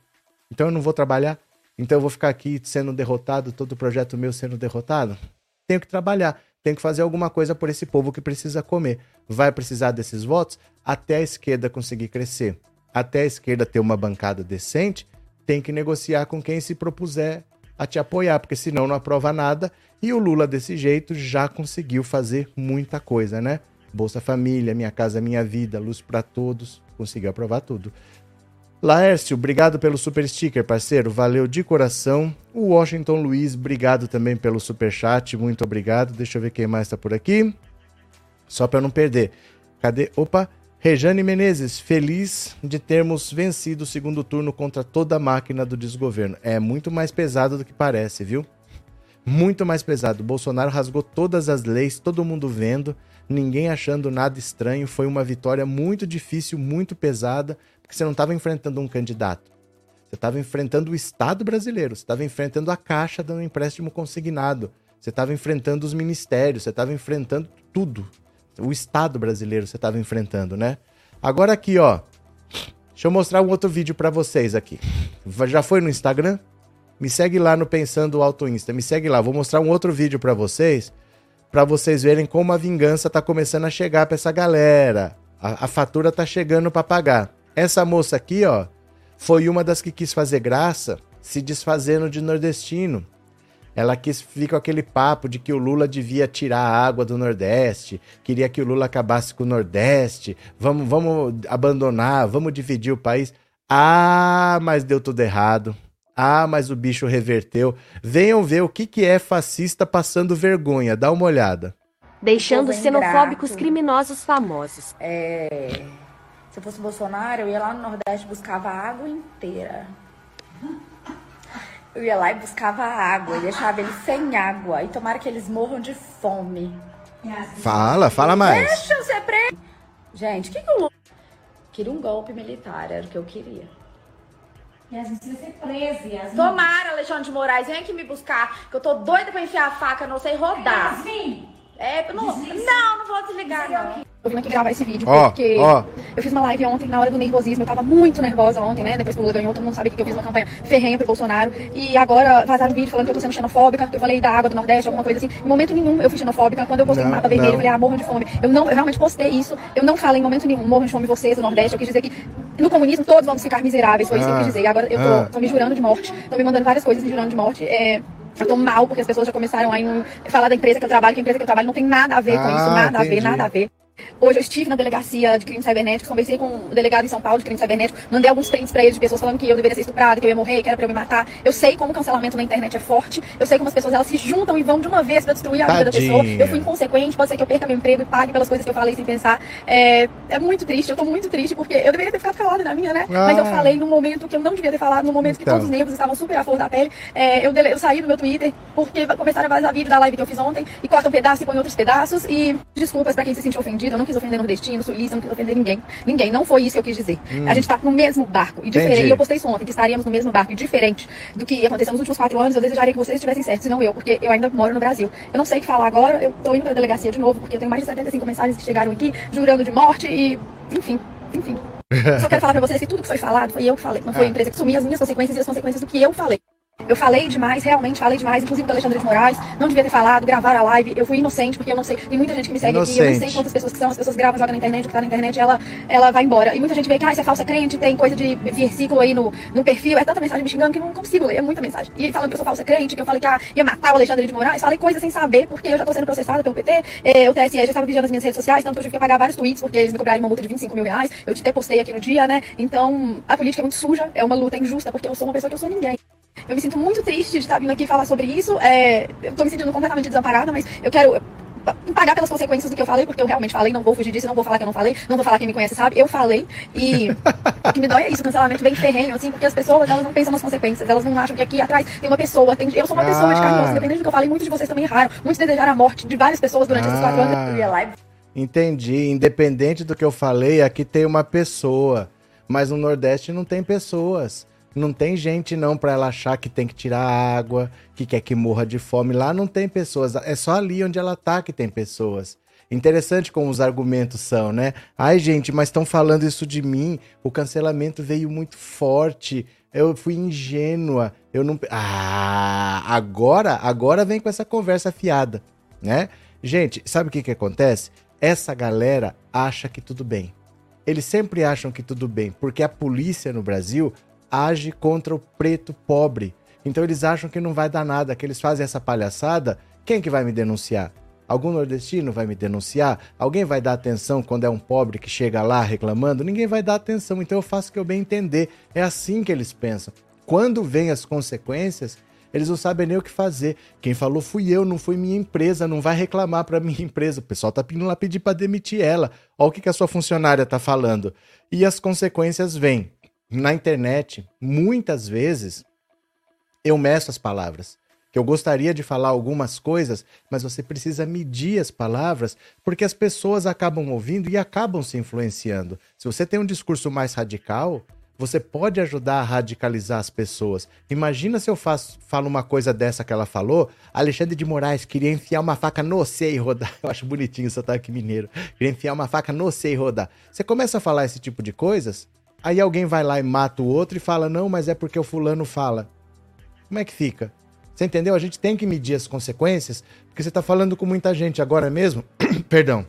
Então eu não vou trabalhar? Então eu vou ficar aqui sendo derrotado, todo o projeto meu sendo derrotado? Tenho que trabalhar, tenho que fazer alguma coisa por esse povo que precisa comer. Vai precisar desses votos até a esquerda conseguir crescer. Até a esquerda ter uma bancada decente, tem que negociar com quem se propuser a te apoiar, porque senão não aprova nada. E o Lula, desse jeito, já conseguiu fazer muita coisa, né? Bolsa Família, Minha Casa Minha Vida, Luz para Todos, conseguiu aprovar tudo. Laércio, obrigado pelo super sticker, parceiro. Valeu de coração. O Washington Luiz, obrigado também pelo super chat. Muito obrigado. Deixa eu ver quem mais está por aqui. Só para não perder. Cadê? Opa! Rejane Menezes, feliz de termos vencido o segundo turno contra toda a máquina do desgoverno. É muito mais pesado do que parece, viu? Muito mais pesado. Bolsonaro rasgou todas as leis, todo mundo vendo, ninguém achando nada estranho. Foi uma vitória muito difícil, muito pesada, porque você não estava enfrentando um candidato. Você estava enfrentando o Estado brasileiro, você estava enfrentando a Caixa dando empréstimo consignado, você estava enfrentando os ministérios, você estava enfrentando tudo o Estado brasileiro você estava enfrentando, né? Agora aqui, ó. Deixa eu mostrar um outro vídeo para vocês aqui. Já foi no Instagram? Me segue lá no Pensando Auto Insta. Me segue lá. Vou mostrar um outro vídeo para vocês, para vocês verem como a vingança tá começando a chegar para essa galera. A, a fatura tá chegando para pagar. Essa moça aqui, ó, foi uma das que quis fazer graça, se desfazendo de nordestino. Ela quis ficar com aquele papo de que o Lula devia tirar a água do Nordeste, queria que o Lula acabasse com o Nordeste, vamos, vamos abandonar, vamos dividir o país. Ah, mas deu tudo errado. Ah, mas o bicho reverteu. Venham ver o que, que é fascista passando vergonha. Dá uma olhada. Deixando xenofóbicos criminosos famosos. É... Se eu fosse Bolsonaro, eu ia lá no Nordeste buscava a água inteira. Eu ia lá e buscava água e deixava eles sem água. E tomara que eles morram de fome. Fala, fala mais. Deixa eu ser preso. Gente, o que, que o Lula... Queria um golpe militar, era o que eu queria. Yasmin precisa ser presa, Yasmin. Tomara, Alexandre de Moraes, vem aqui me buscar, que eu tô doida pra enfiar a faca, não sei rodar. Yasmin! É, não, não, não vou desligar, não. Eu vim aqui gravar esse vídeo Ó, porque ó. eu fiz uma live ontem na hora do nervosismo. Eu tava muito nervosa ontem, né? Depois que o Lula ganhou, todo mundo sabe que eu fiz uma campanha ferrenha pro Bolsonaro. E agora vazaram vídeo falando que eu tô sendo xenofóbica, que eu falei da água do Nordeste, alguma coisa assim. Em momento nenhum eu fui xenofóbica. Quando eu postei Não, no mapa vermelho, eu falei, ah, morram de fome. Eu não, eu realmente postei isso. Eu não falei em momento nenhum, morram de fome vocês do Nordeste. Eu quis dizer que no comunismo todos vamos ficar miseráveis. Foi isso que eu Ah, quis dizer. E agora eu ah. tô, tô me jurando de morte. Tô me mandando várias coisas me jurando de morte. É, eu tô mal, porque as pessoas já começaram a falar da empresa que eu trabalho, que a empresa que eu trabalho não tem nada a ver com Ah, isso, nada a entendi. ver, nada a ver. Hoje eu estive na delegacia de crimes cibernéticos, conversei com o delegado em São Paulo de crimes cibernéticos, mandei alguns prints pra ele de pessoas falando que eu deveria ser estuprada, que eu ia morrer, que era pra eu me matar. Eu sei como o cancelamento na internet é forte, eu sei como as pessoas elas se juntam e vão de uma vez pra destruir a vida da Tadinha. pessoa. Eu fui inconsequente, pode ser que eu perca meu emprego e pague pelas coisas que eu falei sem pensar. É, é muito triste, eu tô muito triste porque eu deveria ter ficado calada na minha, né? Mas eu Ah. falei num momento que eu não devia ter falado, num momento que Então. todos os nervos estavam super à flor da pele. É, eu, dele- eu saí do meu Twitter porque começaram a vazar vídeo da live que eu fiz ontem e cortam um pedaço e põem outros pedaços. E desculpas pra quem se sentiu ofendido, eu não quis ofender nordestino, sulista, não quis ofender ninguém. Ninguém, não foi isso que eu quis dizer. A gente tá no mesmo barco e diferente. Entendi. Eu postei isso ontem, que estaríamos no mesmo barco e diferente do que aconteceu nos últimos quatro anos. Eu desejaria que vocês estivessem certos, e não eu, porque eu ainda moro no Brasil. Eu não sei o que falar agora, eu tô indo pra delegacia de novo, porque eu tenho mais de 75 mensagens que chegaram aqui, jurando de morte e. Enfim, enfim. [LAUGHS] Só quero falar pra vocês que tudo que foi falado foi eu que falei. Não foi a empresa que assumiu as minhas consequências e as consequências do que eu falei. Eu falei demais, realmente falei demais, inclusive do Alexandre de Moraes. Não devia ter falado, gravar a live. Eu fui inocente, porque eu não sei. Tem muita gente que me segue aqui. Eu não sei Inocente. quantas pessoas que são. As pessoas gravam, jogam na internet, o que tá na internet, ela, ela vai embora. E muita gente vê que, ah, isso é falsa crente, tem coisa de versículo aí no, no perfil. É tanta mensagem me xingando que eu não consigo ler, é muita mensagem. E falando que eu sou falsa crente, que eu falei que ah, ia matar o Alexandre de Moraes. Falei coisas sem saber, porque eu já tô sendo processada pelo PT. É, o TSE já estava vigiando as minhas redes sociais, tanto que eu tive que pagar vários tweets, porque eles me cobraram uma multa de 25 mil reais. Eu até postei aqui no dia, né? Então, a política é muito suja, é uma luta injusta, porque eu sou uma pessoa que eu sou ninguém. Eu me sinto muito triste de estar vindo aqui falar sobre isso. É, eu tô me sentindo completamente desamparada, mas eu quero pagar pelas consequências do que eu falei, porque eu realmente falei, não vou fugir disso, não vou falar que eu não falei, não vou falar quem me conhece sabe, eu falei, e o que me dói é isso, o cancelamento bem ferrenho, assim, porque as pessoas, elas não pensam nas consequências, elas não acham que aqui atrás tem uma pessoa, tem, eu sou uma pessoa de carne e osso, Ah. independente do que eu falei, muitos de vocês também erraram, muitos desejaram a morte de várias pessoas durante esses quatro anos, Eu ia lá e Entendi. Independente do que eu falei, aqui tem uma pessoa. Mas no Nordeste não tem pessoas. Não tem gente não pra ela achar que tem que tirar água, que quer que morra de fome. Lá não tem pessoas. É só ali onde ela tá que tem pessoas. Interessante como os argumentos são, né? Ai, gente, mas estão falando isso de mim. O cancelamento veio muito forte. Eu fui ingênua. Eu não. Ah, agora, agora vem com essa conversa fiada, né? Gente, sabe o que que acontece? Essa galera acha que tudo bem. Eles sempre acham que tudo bem, porque a polícia no Brasil age contra o preto pobre, Então eles acham que não vai dar nada, que eles fazem essa palhaçada. Quem que vai me denunciar? Algum nordestino vai me denunciar? Alguém vai dar atenção quando é um pobre que chega lá reclamando? Ninguém vai dar atenção, então eu faço o que eu bem entender. É assim que eles pensam. Quando vêm as consequências, eles não sabem nem o que fazer. Quem falou fui eu, não foi minha empresa, não vai reclamar para minha empresa. O pessoal tá pedindo lá pedir para demitir ela. Olha o que, que a sua funcionária tá falando. E as consequências vêm. Na internet, muitas vezes, eu meço as palavras que eu gostaria de falar algumas coisas, mas você precisa medir as palavras, porque as pessoas acabam ouvindo e acabam se influenciando. Se você tem um discurso mais radical, você pode ajudar a radicalizar as pessoas. Imagina se eu faço, falo uma coisa dessa que ela falou. Alexandre de Moraes queria enfiar uma faca no C e rodar. [LAUGHS] Eu acho bonitinho o sotaque mineiro. Queria enfiar uma faca no C e rodar. Você começa a falar esse tipo de coisas, aí alguém vai lá e mata o outro e fala: não, mas é porque o fulano fala. Como é que fica? Você entendeu? A gente tem que medir as consequências, porque você está falando com muita gente agora mesmo. [CLEARS THROAT] Perdão.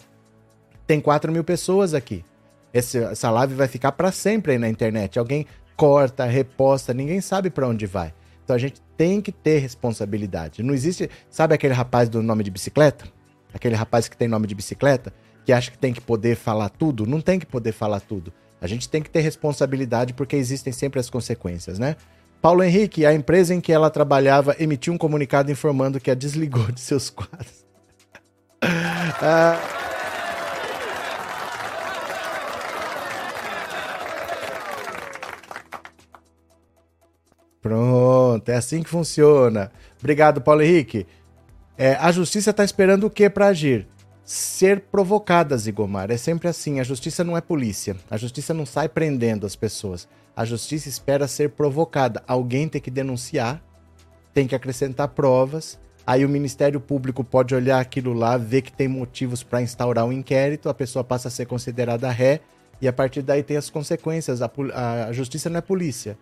Tem 4 mil pessoas aqui. Esse, essa live vai ficar para sempre aí na internet. Alguém corta, reposta, ninguém sabe para onde vai. Então a gente tem que ter responsabilidade. Não existe. Sabe aquele rapaz do nome de bicicleta? Aquele rapaz que tem nome de bicicleta? Que acha que tem que poder falar tudo? Não tem que poder falar tudo. A gente tem que ter responsabilidade porque existem sempre as consequências, né? Paulo Henrique, a empresa em que ela trabalhava emitiu um comunicado informando que a desligou de seus quadros. [LAUGHS] ah... Pronto, é assim que funciona. Obrigado, Paulo Henrique. É, a justiça está esperando o que para agir? Ser provocada, Zigomar. É sempre assim. A justiça não é polícia. A justiça não sai prendendo as pessoas a justiça espera ser provocada. Alguém tem que denunciar, tem que acrescentar provas. Aí o Ministério Público pode olhar aquilo lá, ver que tem motivos para instaurar um inquérito, a pessoa passa a ser considerada ré e a partir daí tem as consequências. A, a justiça não é polícia.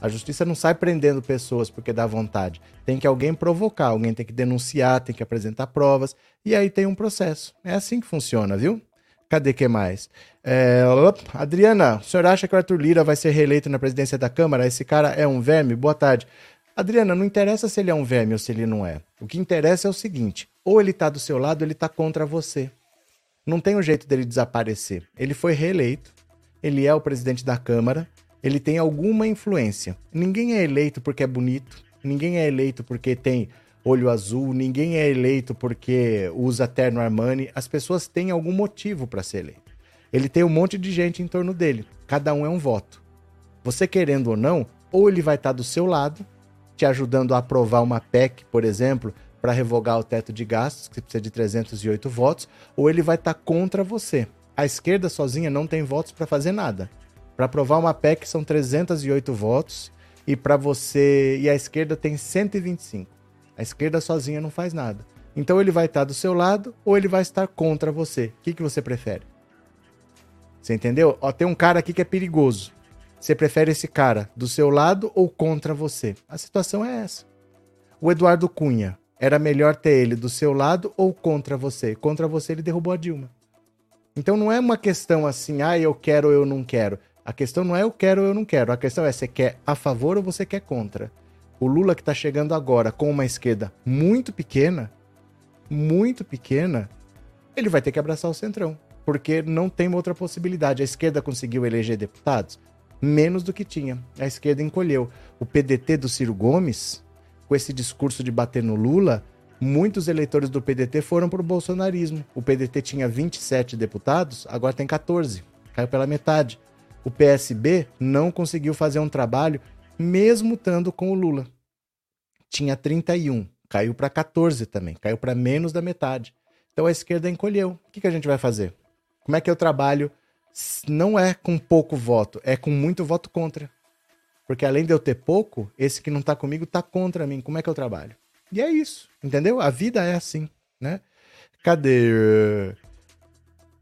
A justiça não sai prendendo pessoas porque dá vontade. Tem que alguém provocar, alguém tem que denunciar, tem que apresentar provas e aí tem um processo. É assim que funciona, viu? Cadê que mais? É, Adriana, o senhor acha que o Arthur Lira vai ser reeleito na presidência da Câmara? Esse cara é um verme? Boa tarde. Adriana, não interessa se ele é um verme ou se ele não é. O que interessa é o seguinte: ou ele está do seu lado ou ele está contra você. Não tem um jeito dele desaparecer. Ele foi reeleito, ele é o presidente da Câmara, ele tem alguma influência. Ninguém é eleito porque é bonito, ninguém é eleito porque tem olho azul, ninguém é eleito porque usa terno Armani, as pessoas têm algum motivo para ser eleito. Ele tem um monte de gente em torno dele, cada um é um voto. Você querendo ou não, ou ele vai estar tá do seu lado, te ajudando a aprovar uma PEC, por exemplo, para revogar o teto de gastos, que precisa de 308 votos, ou ele vai estar tá contra você. A esquerda sozinha não tem votos para fazer nada. Para aprovar uma PEC são 308 votos e para você e a esquerda tem 125. A esquerda sozinha não faz nada. Então ele vai estar do seu lado ou ele vai estar contra você. O que, que você prefere? Você entendeu? Ó, tem um cara aqui que é perigoso. Você prefere esse cara do seu lado ou contra você? A situação é essa. O Eduardo Cunha, era melhor ter ele do seu lado ou contra você? Contra você ele derrubou a Dilma. Então não é uma questão assim, ah, eu quero ou eu não quero. A questão não é eu quero ou eu não quero. A questão é você quer a favor ou você quer contra o Lula que está chegando agora com uma esquerda muito pequena, muito pequena, ele vai ter que abraçar o centrão, porque não tem outra possibilidade. A esquerda conseguiu eleger deputados menos do que tinha. A esquerda encolheu. O PDT do Ciro Gomes, com esse discurso de bater no Lula, muitos eleitores do PDT foram para o bolsonarismo. O PDT tinha 27 deputados, agora tem 14, caiu pela metade. O PSB não conseguiu fazer um trabalho mesmo estando com o Lula. Tinha 31, caiu para 14 também, caiu para menos da metade. Então a esquerda encolheu. O que, que a gente vai fazer? Como é que eu trabalho? Não é com pouco voto, é com muito voto contra. Porque além de eu ter pouco, esse que não tá comigo tá contra mim. Como é que eu trabalho? E é isso, entendeu? A vida é assim, né? Cadê?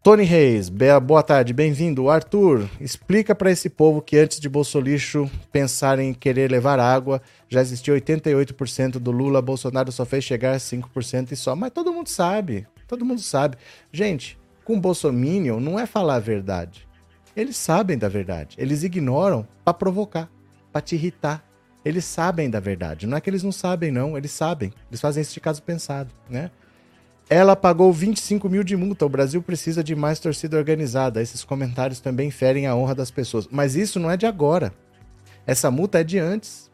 Tony Reis, boa tarde, bem-vindo. Arthur, explica para esse povo que antes de Bolsolixo pensar em querer levar água, já existia 88% do Lula, Bolsonaro só fez chegar a 5% e só. Mas todo mundo sabe, todo mundo sabe. Gente, com Bolsominion não é falar a verdade. Eles sabem da verdade, eles ignoram para provocar, para te irritar, Eles sabem da verdade. Não é que eles não sabem, não. Eles sabem. Eles fazem isso de caso pensado, né? Ela pagou 25 mil de multa. O Brasil precisa de mais torcida organizada. Esses comentários também ferem a honra das pessoas. Mas isso não é de agora. Essa multa é de antes.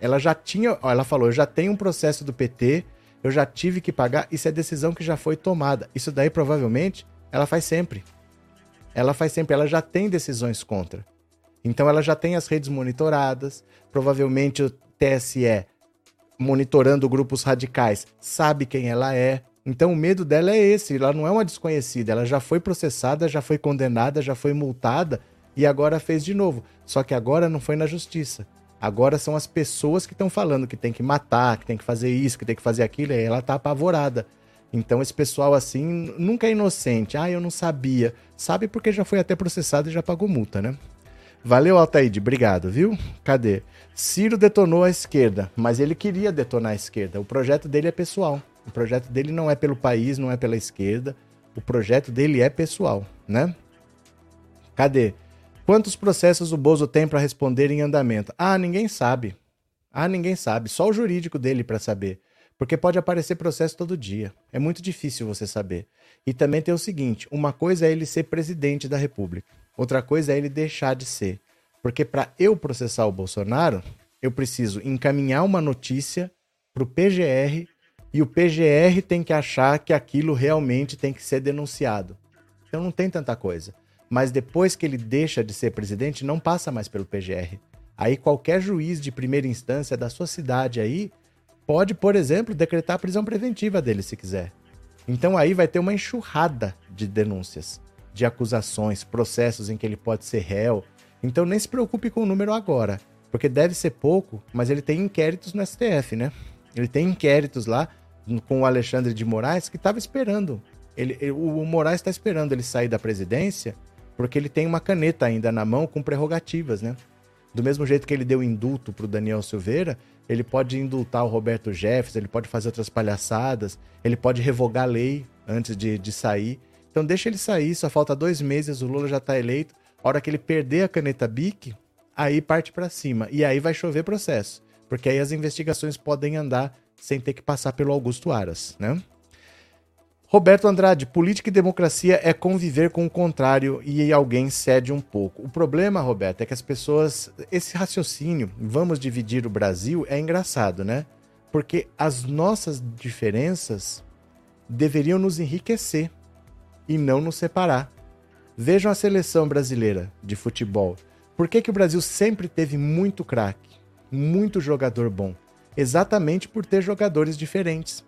Ela já tinha. Ela falou: eu já tenho um processo do PT, eu já tive que pagar. Isso é decisão que já foi tomada. Isso daí provavelmente ela faz sempre. Ela faz sempre. Ela já tem decisões contra. Então ela já tem as redes monitoradas. Provavelmente o TSE, monitorando grupos radicais, sabe quem ela é. Então o medo dela é esse, ela não é uma desconhecida, ela já foi processada, já foi condenada, já foi multada e agora fez de novo. Só que agora não foi na justiça. Agora são as pessoas que estão falando que tem que matar, que tem que fazer isso, que tem que fazer aquilo, e ela tá apavorada. Então esse pessoal assim nunca é inocente. Ah, eu não sabia. Sabe porque já foi até processado e já pagou multa, né? Valeu, Altaíde. Obrigado, viu? Cadê? Ciro detonou a esquerda, mas ele queria detonar a esquerda. O projeto dele é pessoal. O projeto dele não é pelo país, não é pela esquerda. O projeto dele é pessoal, né? Cadê? Quantos processos o Bozo tem para responder em andamento? Ah, ninguém sabe. Ah, ninguém sabe. Só o jurídico dele para saber. Porque pode aparecer processo todo dia. É muito difícil você saber. E também tem o seguinte: uma coisa é ele ser presidente da República, outra coisa é ele deixar de ser. Porque para eu processar o Bolsonaro, eu preciso encaminhar uma notícia para o PGR e o PGR tem que achar que aquilo realmente tem que ser denunciado. Então não tem tanta coisa. Mas depois que ele deixa de ser presidente, não passa mais pelo PGR. Aí qualquer juiz de primeira instância da sua cidade aí pode, por exemplo, decretar a prisão preventiva dele se quiser. Então aí vai ter uma enxurrada de denúncias, de acusações, processos em que ele pode ser réu. Então nem se preocupe com o número agora, porque deve ser pouco, mas ele tem inquéritos no STF, né? Ele tem inquéritos lá com o Alexandre de Moraes que estava esperando. Ele, ele, o Moraes está esperando ele sair da presidência porque ele tem uma caneta ainda na mão com prerrogativas, né? Do mesmo jeito que ele deu indulto para o Daniel Silveira, ele pode indultar o Roberto Jefferson, ele pode fazer outras palhaçadas, ele pode revogar a lei antes de, de sair. Então deixa ele sair, só falta dois meses, o Lula já está eleito. A hora que ele perder a caneta BIC, aí parte para cima. E aí vai chover processo. Porque aí as investigações podem andar sem ter que passar pelo Augusto Aras, né? Roberto Andrade, política e democracia é conviver com o contrário e alguém cede um pouco. O problema, Roberto, é que as pessoas. Esse raciocínio, vamos dividir o Brasil, é engraçado, né? Porque as nossas diferenças deveriam nos enriquecer e não nos separar. Vejam a seleção brasileira de futebol. Por que, que o Brasil sempre teve muito craque, muito jogador bom? exatamente por ter jogadores diferentes.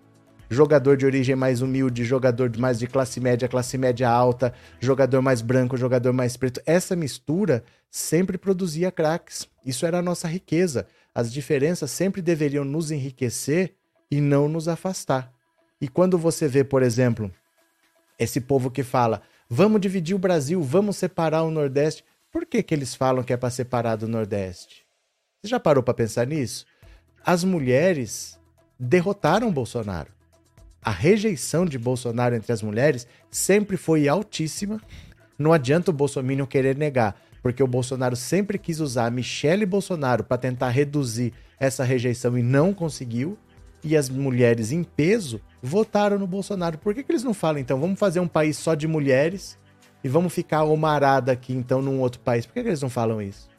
Jogador de origem mais humilde, jogador mais de classe média, classe média alta, jogador mais branco, jogador mais preto. Essa mistura sempre produzia craques. Isso era a nossa riqueza. As diferenças sempre deveriam nos enriquecer e não nos afastar. E quando você vê, por exemplo, esse povo que fala: vamos dividir o Brasil, vamos separar o Nordeste. Por que, que eles falam que é para separar do Nordeste? Você já parou para pensar nisso? as mulheres derrotaram Bolsonaro. A rejeição de Bolsonaro entre as mulheres sempre foi altíssima. Não adianta o Bolsonaro querer negar, porque o Bolsonaro sempre quis usar a Michelle Bolsonaro para tentar reduzir essa rejeição e não conseguiu. E as mulheres em peso votaram no Bolsonaro. Por que, que eles não falam, então, vamos fazer um país só de mulheres e vamos ficar omarada aqui, então, num outro país? Por que, que eles não falam isso?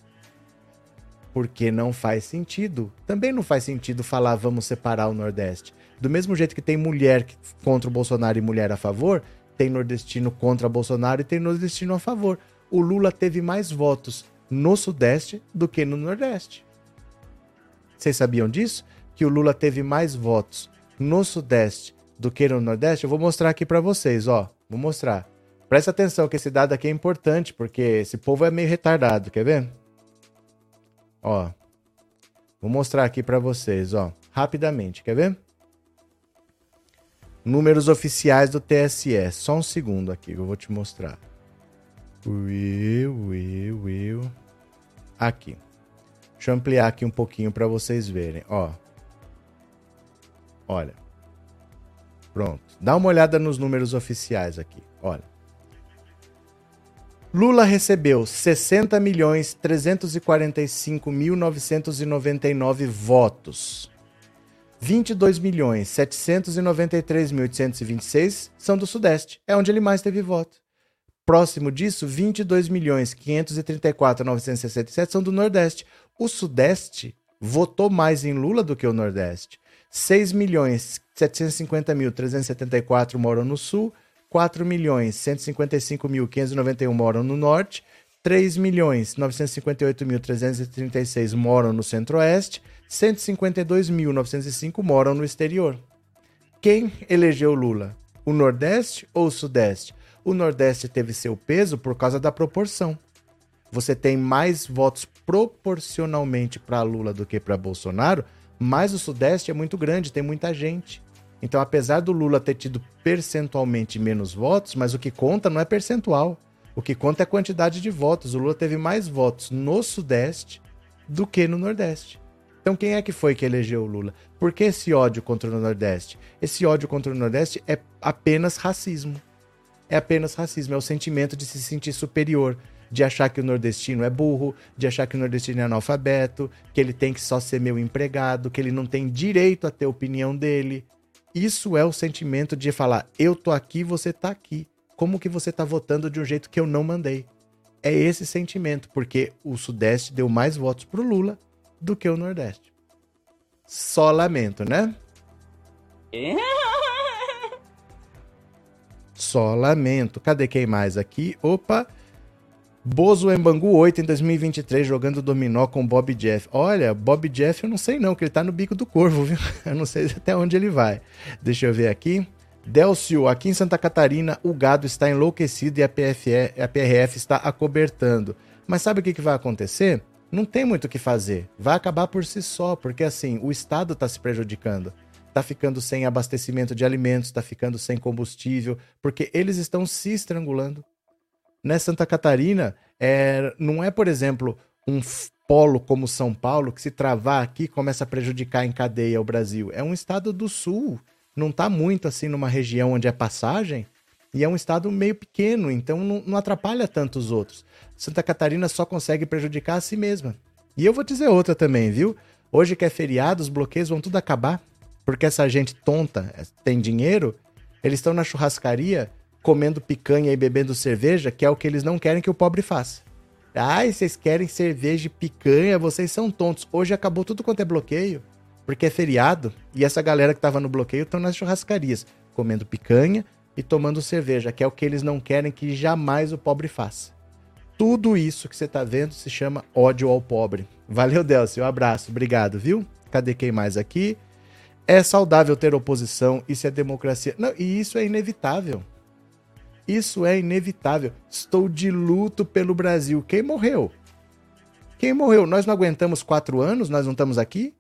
Porque não faz sentido. Também não faz sentido falar vamos separar o Nordeste. Do mesmo jeito que tem mulher contra o Bolsonaro e mulher a favor, tem nordestino contra Bolsonaro e tem nordestino a favor. O Lula teve mais votos no Sudeste do que no Nordeste. Vocês sabiam disso? Que o Lula teve mais votos no Sudeste do que no Nordeste? Eu vou mostrar aqui para vocês, ó. Vou mostrar. Presta atenção que esse dado aqui é importante, porque esse povo é meio retardado, quer ver? Ó. Vou mostrar aqui para vocês, ó, rapidamente, quer ver? Números oficiais do TSE. Só um segundo aqui, eu vou te mostrar. Will, will, will. Aqui. Deixa eu ampliar aqui um pouquinho para vocês verem, ó. Olha. Pronto. Dá uma olhada nos números oficiais aqui. Olha. Lula recebeu 60 milhões 345.999 votos. 22 milhões 793.826 são do Sudeste, é onde ele mais teve voto. Próximo disso, 22 milhões 534.967 são do Nordeste. O Sudeste votou mais em Lula do que o Nordeste. 6 milhões 750.374 moram no Sul, 4 milhões 155.591 moram no Norte, 3 milhões 958.336 moram no Centro-Oeste, 152.905 moram no exterior. Quem elegeu Lula? O Nordeste ou o Sudeste? O Nordeste teve seu peso por causa da proporção. Você tem mais votos proporcionalmente para Lula do que para Bolsonaro, mas o Sudeste é muito grande, tem muita gente. Então, apesar do Lula ter tido percentualmente menos votos, mas o que conta não é percentual. O que conta é a quantidade de votos. O Lula teve mais votos no Sudeste do que no Nordeste. Então, quem é que foi que elegeu o Lula? Por que esse ódio contra o Nordeste? Esse ódio contra o Nordeste é apenas racismo. É apenas racismo, é o sentimento de se sentir superior, de achar que o nordestino é burro, de achar que o nordestino é analfabeto, que ele tem que só ser meu empregado, que ele não tem direito a ter opinião dele. Isso é o sentimento de falar: eu tô aqui, você tá aqui. Como que você tá votando de um jeito que eu não mandei? É esse sentimento, porque o Sudeste deu mais votos pro Lula do que o Nordeste. Só lamento, né? Só lamento. Cadê quem mais aqui? Opa! Bozo Embangu 8 em 2023 jogando dominó com Bob Jeff. Olha, Bob Jeff eu não sei não, que ele tá no bico do corvo, viu? [LAUGHS] Eu não sei até onde ele vai. Deixa eu ver aqui. Delcio, aqui em Santa Catarina o gado está enlouquecido e a, PFE, a PRF está acobertando. Mas sabe o que, que vai acontecer? Não tem muito o que fazer. Vai acabar por si só, porque assim, o Estado está se prejudicando. Está ficando sem abastecimento de alimentos, está ficando sem combustível, porque eles estão se estrangulando né, Santa Catarina é, não é, por exemplo, um polo como São Paulo que se travar aqui começa a prejudicar em cadeia o Brasil. É um estado do sul, não está muito assim numa região onde é passagem e é um estado meio pequeno, então não, não atrapalha tanto os outros. Santa Catarina só consegue prejudicar a si mesma. E eu vou dizer outra também, viu? Hoje que é feriado, os bloqueios vão tudo acabar, porque essa gente tonta tem dinheiro, eles estão na churrascaria comendo picanha e bebendo cerveja, que é o que eles não querem que o pobre faça. Ai, vocês querem cerveja e picanha, vocês são tontos. Hoje acabou tudo quanto é bloqueio, porque é feriado, e essa galera que tava no bloqueio estão nas churrascarias, comendo picanha e tomando cerveja, que é o que eles não querem que jamais o pobre faça. Tudo isso que você tá vendo se chama ódio ao pobre. Valeu, Delcio, um abraço, obrigado, viu? Cadê quem mais aqui? É saudável ter oposição, isso é democracia. Não, e isso é inevitável. Isso é inevitável. Estou de luto pelo Brasil. Quem morreu? Quem morreu? Nós não aguentamos quatro anos? Nós não estamos aqui?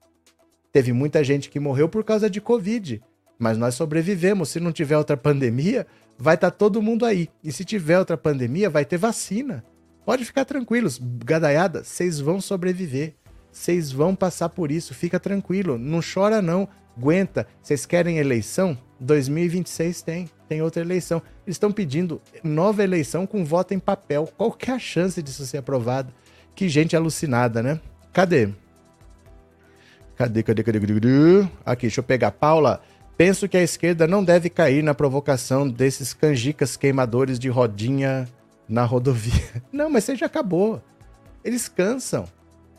Teve muita gente que morreu por causa de Covid. Mas nós sobrevivemos. Se não tiver outra pandemia, vai estar tá todo mundo aí. E se tiver outra pandemia, vai ter vacina. Pode ficar tranquilos. Gadaiada, vocês vão sobreviver. Vocês vão passar por isso. Fica tranquilo. Não chora, não. Aguenta. Vocês querem eleição? 2026 tem tem outra eleição. Eles estão pedindo nova eleição com voto em papel. Qual que é a chance disso ser aprovado? Que gente alucinada, né? Cadê? Cadê, cadê, cadê, cadê? Aqui, deixa eu pegar. Paula, penso que a esquerda não deve cair na provocação desses canjicas queimadores de rodinha na rodovia. [LAUGHS] Não, mas você já acabou. Eles cansam,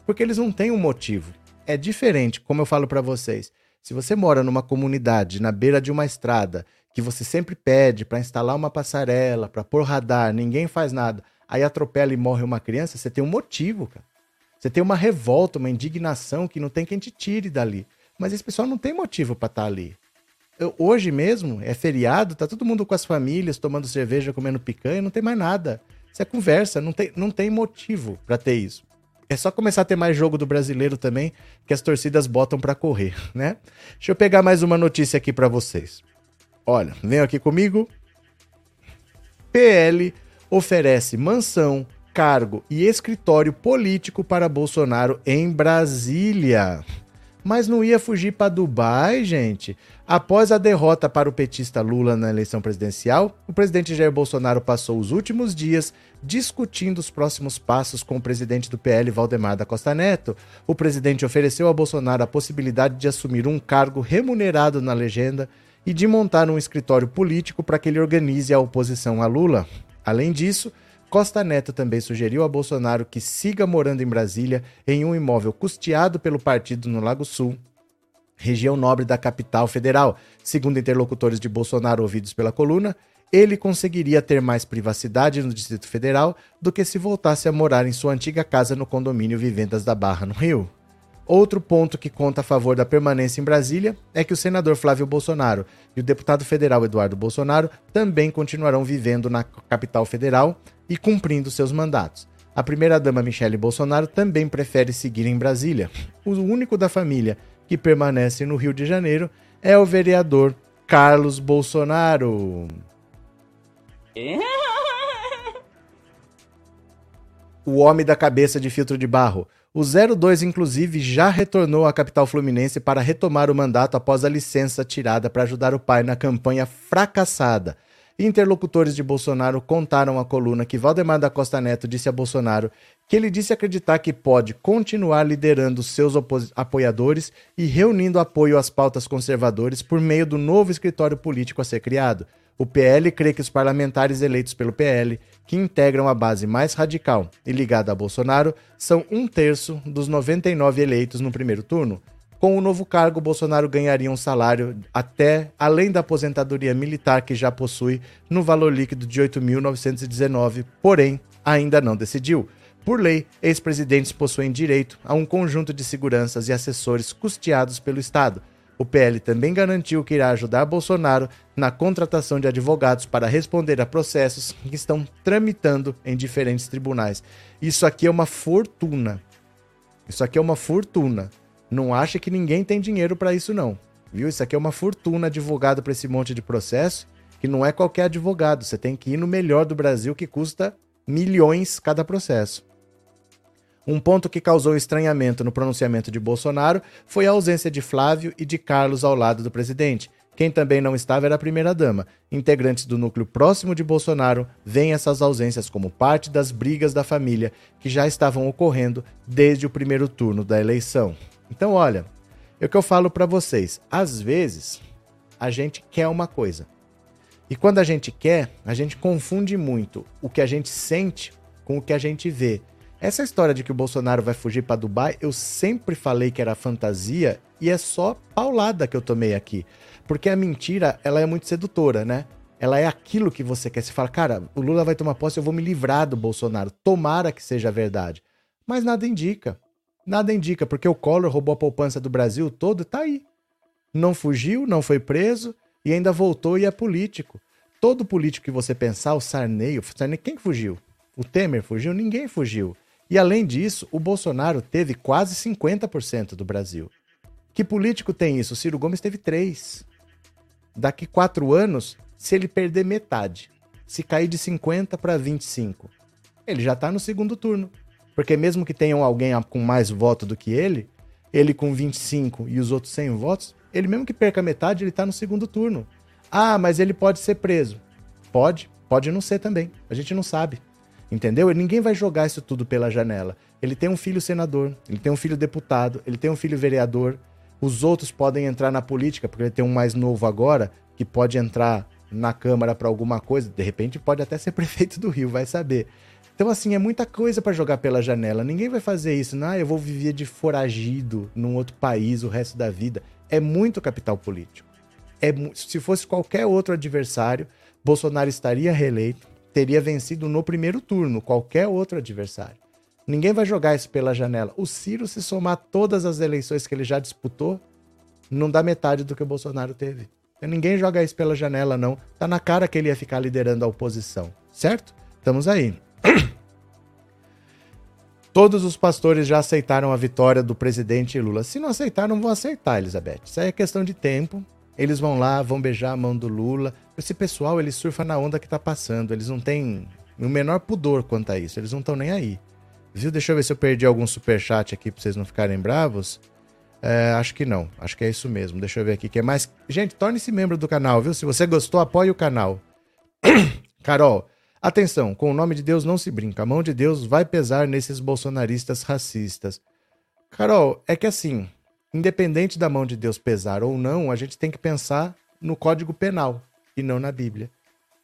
porque eles não têm um motivo. É diferente, como eu falo para vocês. Se você mora numa comunidade na beira de uma estrada que você sempre pede para instalar uma passarela, para pôr radar, ninguém faz nada, aí atropela e morre uma criança, você tem um motivo, cara. Você tem uma revolta, uma indignação que não tem quem te tire dali. Mas esse pessoal não tem motivo para estar tá ali. Eu, hoje mesmo, é feriado, tá todo mundo com as famílias, tomando cerveja, comendo picanha, não tem mais nada. Isso é conversa, não tem, não tem motivo para ter isso. É só começar a ter mais jogo do brasileiro também, que as torcidas botam para correr, né? Deixa eu pegar mais uma notícia aqui para vocês. Olha, vem aqui comigo. PL oferece mansão, cargo e escritório político para Bolsonaro em Brasília. Mas não ia fugir para Dubai, gente. Após a derrota para o petista Lula na eleição presidencial, o presidente Jair Bolsonaro passou os últimos dias discutindo os próximos passos com o presidente do PL, Valdemar da Costa Neto. O presidente ofereceu a Bolsonaro a possibilidade de assumir um cargo remunerado na legenda e de montar um escritório político para que ele organize a oposição a Lula. Além disso, Costa Neto também sugeriu a Bolsonaro que siga morando em Brasília em um imóvel custeado pelo partido no Lago Sul, região nobre da capital federal. Segundo interlocutores de Bolsonaro ouvidos pela coluna, ele conseguiria ter mais privacidade no Distrito Federal do que se voltasse a morar em sua antiga casa no condomínio Vivendas da Barra, no Rio. Outro ponto que conta a favor da permanência em Brasília é que o senador Flávio Bolsonaro e o deputado federal Eduardo Bolsonaro também continuarão vivendo na capital federal e cumprindo seus mandatos. A primeira-dama Michele Bolsonaro também prefere seguir em Brasília. O único da família que permanece no Rio de Janeiro é o vereador Carlos Bolsonaro. O homem da cabeça de filtro de barro. O 02, inclusive, já retornou à capital fluminense para retomar o mandato após a licença tirada para ajudar o pai na campanha fracassada. Interlocutores de Bolsonaro contaram à coluna que Valdemar da Costa Neto disse a Bolsonaro que ele disse acreditar que pode continuar liderando seus apoiadores e reunindo apoio às pautas conservadoras por meio do novo escritório político a ser criado. O PL crê que os parlamentares eleitos pelo PL, que integram a base mais radical e ligada a Bolsonaro, são um terço dos 99 eleitos no primeiro turno. Com o novo cargo, Bolsonaro ganharia um salário até além da aposentadoria militar que já possui no valor líquido de 8.919, porém ainda não decidiu. Por lei, ex-presidentes possuem direito a um conjunto de seguranças e assessores custeados pelo Estado. O PL também garantiu que irá ajudar Bolsonaro na contratação de advogados para responder a processos que estão tramitando em diferentes tribunais. Isso aqui é uma fortuna. Isso aqui é uma fortuna. Não acha que ninguém tem dinheiro para isso não. Viu? Isso aqui é uma fortuna advogado para esse monte de processo, que não é qualquer advogado. Você tem que ir no melhor do Brasil que custa milhões cada processo. Um ponto que causou estranhamento no pronunciamento de Bolsonaro foi a ausência de Flávio e de Carlos ao lado do presidente. Quem também não estava era a primeira-dama. Integrantes do núcleo próximo de Bolsonaro veem essas ausências como parte das brigas da família que já estavam ocorrendo desde o primeiro turno da eleição. Então, olha, é o que eu falo para vocês. Às vezes, a gente quer uma coisa. E quando a gente quer, a gente confunde muito o que a gente sente com o que a gente vê. Essa história de que o Bolsonaro vai fugir para Dubai, eu sempre falei que era fantasia e é só paulada que eu tomei aqui. Porque a mentira, ela é muito sedutora, né? Ela é aquilo que você quer. Você fala, cara, o Lula vai tomar posse, eu vou me livrar do Bolsonaro. Tomara que seja verdade. Mas nada indica. Nada indica, porque o Collor roubou a poupança do Brasil todo, tá aí. Não fugiu, não foi preso e ainda voltou e é político. Todo político que você pensar, o Sarney, o Sarney quem fugiu? O Temer fugiu? Ninguém fugiu. E além disso, o Bolsonaro teve quase 50% do Brasil. Que político tem isso? O Ciro Gomes teve 3. Daqui quatro anos, se ele perder metade, se cair de 50 para 25, ele já está no segundo turno. Porque mesmo que tenham alguém com mais voto do que ele, ele com 25 e os outros 100 votos, ele mesmo que perca metade, ele está no segundo turno. Ah, mas ele pode ser preso. Pode, pode não ser também. A gente não sabe. Entendeu? E ninguém vai jogar isso tudo pela janela. Ele tem um filho senador, ele tem um filho deputado, ele tem um filho vereador. Os outros podem entrar na política, porque ele tem um mais novo agora, que pode entrar na Câmara para alguma coisa. De repente pode até ser [LAUGHS] prefeito do Rio, vai saber. Então, assim, é muita coisa para jogar pela janela. Ninguém vai fazer isso. Não, ah, eu vou viver de foragido num outro país o resto da vida. É muito capital político. É, se fosse qualquer outro adversário, Bolsonaro estaria reeleito, teria vencido no primeiro turno qualquer outro adversário. Ninguém vai jogar isso pela janela. O Ciro, se somar todas as eleições que ele já disputou, não dá metade do que o Bolsonaro teve. Então, ninguém joga isso pela janela, não. Tá na cara que ele ia ficar liderando a oposição, certo? Estamos aí. [COUGHS] Todos os pastores já aceitaram a vitória do presidente Lula. Se não aceitaram, vão aceitar, Elizabeth. Isso aí é questão de tempo. Eles vão lá, vão beijar a mão do Lula. Esse pessoal, ele surfa na onda que tá passando. Eles não têm o menor pudor quanto a isso. Eles não estão nem aí. Viu? Deixa eu ver se eu perdi algum superchat aqui pra vocês não ficarem bravos. É, acho que não. Acho que é isso mesmo. Deixa eu ver aqui. que é mais? Gente, torne-se membro do canal, viu? Se você gostou, apoie o canal. [COUGHS] Carol, atenção. Com o nome de Deus não se brinca. A mão de Deus vai pesar nesses bolsonaristas racistas. Carol, é que assim, independente da mão de Deus pesar ou não, a gente tem que pensar no Código Penal e não na Bíblia.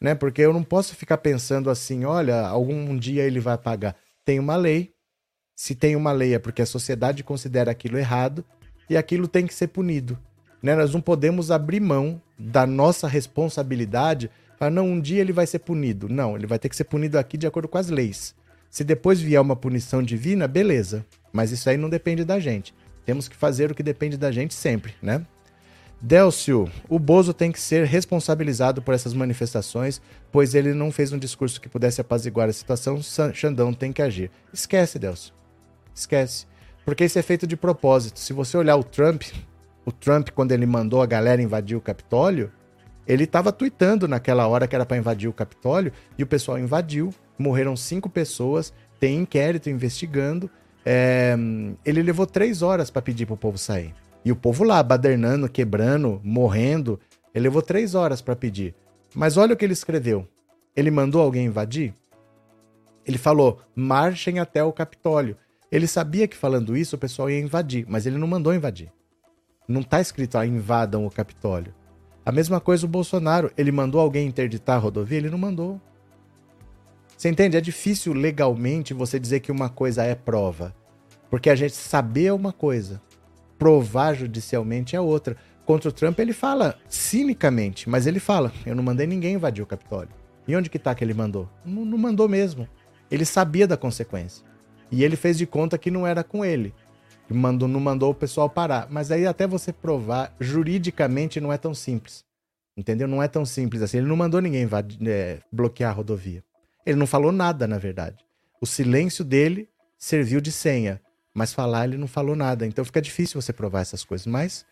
Né? Porque eu não posso ficar pensando assim, olha, algum dia ele vai pagar. Tem uma lei. Se tem uma lei é porque a sociedade considera aquilo errado e aquilo tem que ser punido. Né? Nós não podemos abrir mão da nossa responsabilidade. Falar, não, um dia ele vai ser punido. Não, ele vai ter que ser punido aqui de acordo com as leis. Se depois vier uma punição divina, beleza. Mas isso aí não depende da gente. Temos que fazer o que depende da gente sempre, né? Delcio, o Bozo tem que ser responsabilizado por essas manifestações, pois ele não fez um discurso que pudesse apaziguar a situação. Xandão tem que agir. Esquece, Delcio. Esquece. Porque isso é feito de propósito. Se você olhar o Trump, o Trump, quando ele mandou a galera invadir o Capitólio, ele estava tweetando naquela hora que era para invadir o Capitólio e o pessoal invadiu. Morreram cinco pessoas, tem inquérito investigando. É... ele levou três horas para pedir para o povo sair. E o povo lá, badernando, quebrando, morrendo. Ele levou três horas para pedir. Mas olha o que ele escreveu. Ele mandou alguém invadir? Ele falou: marchem até o Capitólio. Ele sabia que falando isso o pessoal ia invadir, mas ele não mandou invadir. Não está escrito, ah, invadam o Capitólio. A mesma coisa o Bolsonaro, ele mandou alguém interditar a rodovia? Ele não mandou. Você entende? É difícil legalmente você dizer que uma coisa é prova. Porque a gente saber é uma coisa, provar judicialmente é outra. Contra o Trump ele fala cinicamente, mas ele fala: eu não mandei ninguém invadir o Capitólio. E onde que tá que ele mandou? Não, não mandou mesmo. Ele sabia da consequência. E ele fez de conta que não era com ele. Mandou, não mandou o pessoal parar. Mas aí até você provar, juridicamente não é tão simples. Entendeu? Não é tão simples assim. Ele não mandou ninguém é, bloquear a rodovia. Ele não falou nada, na verdade. O silêncio dele serviu de senha. Mas falar ele não falou nada. Então fica difícil você provar essas coisas. Mas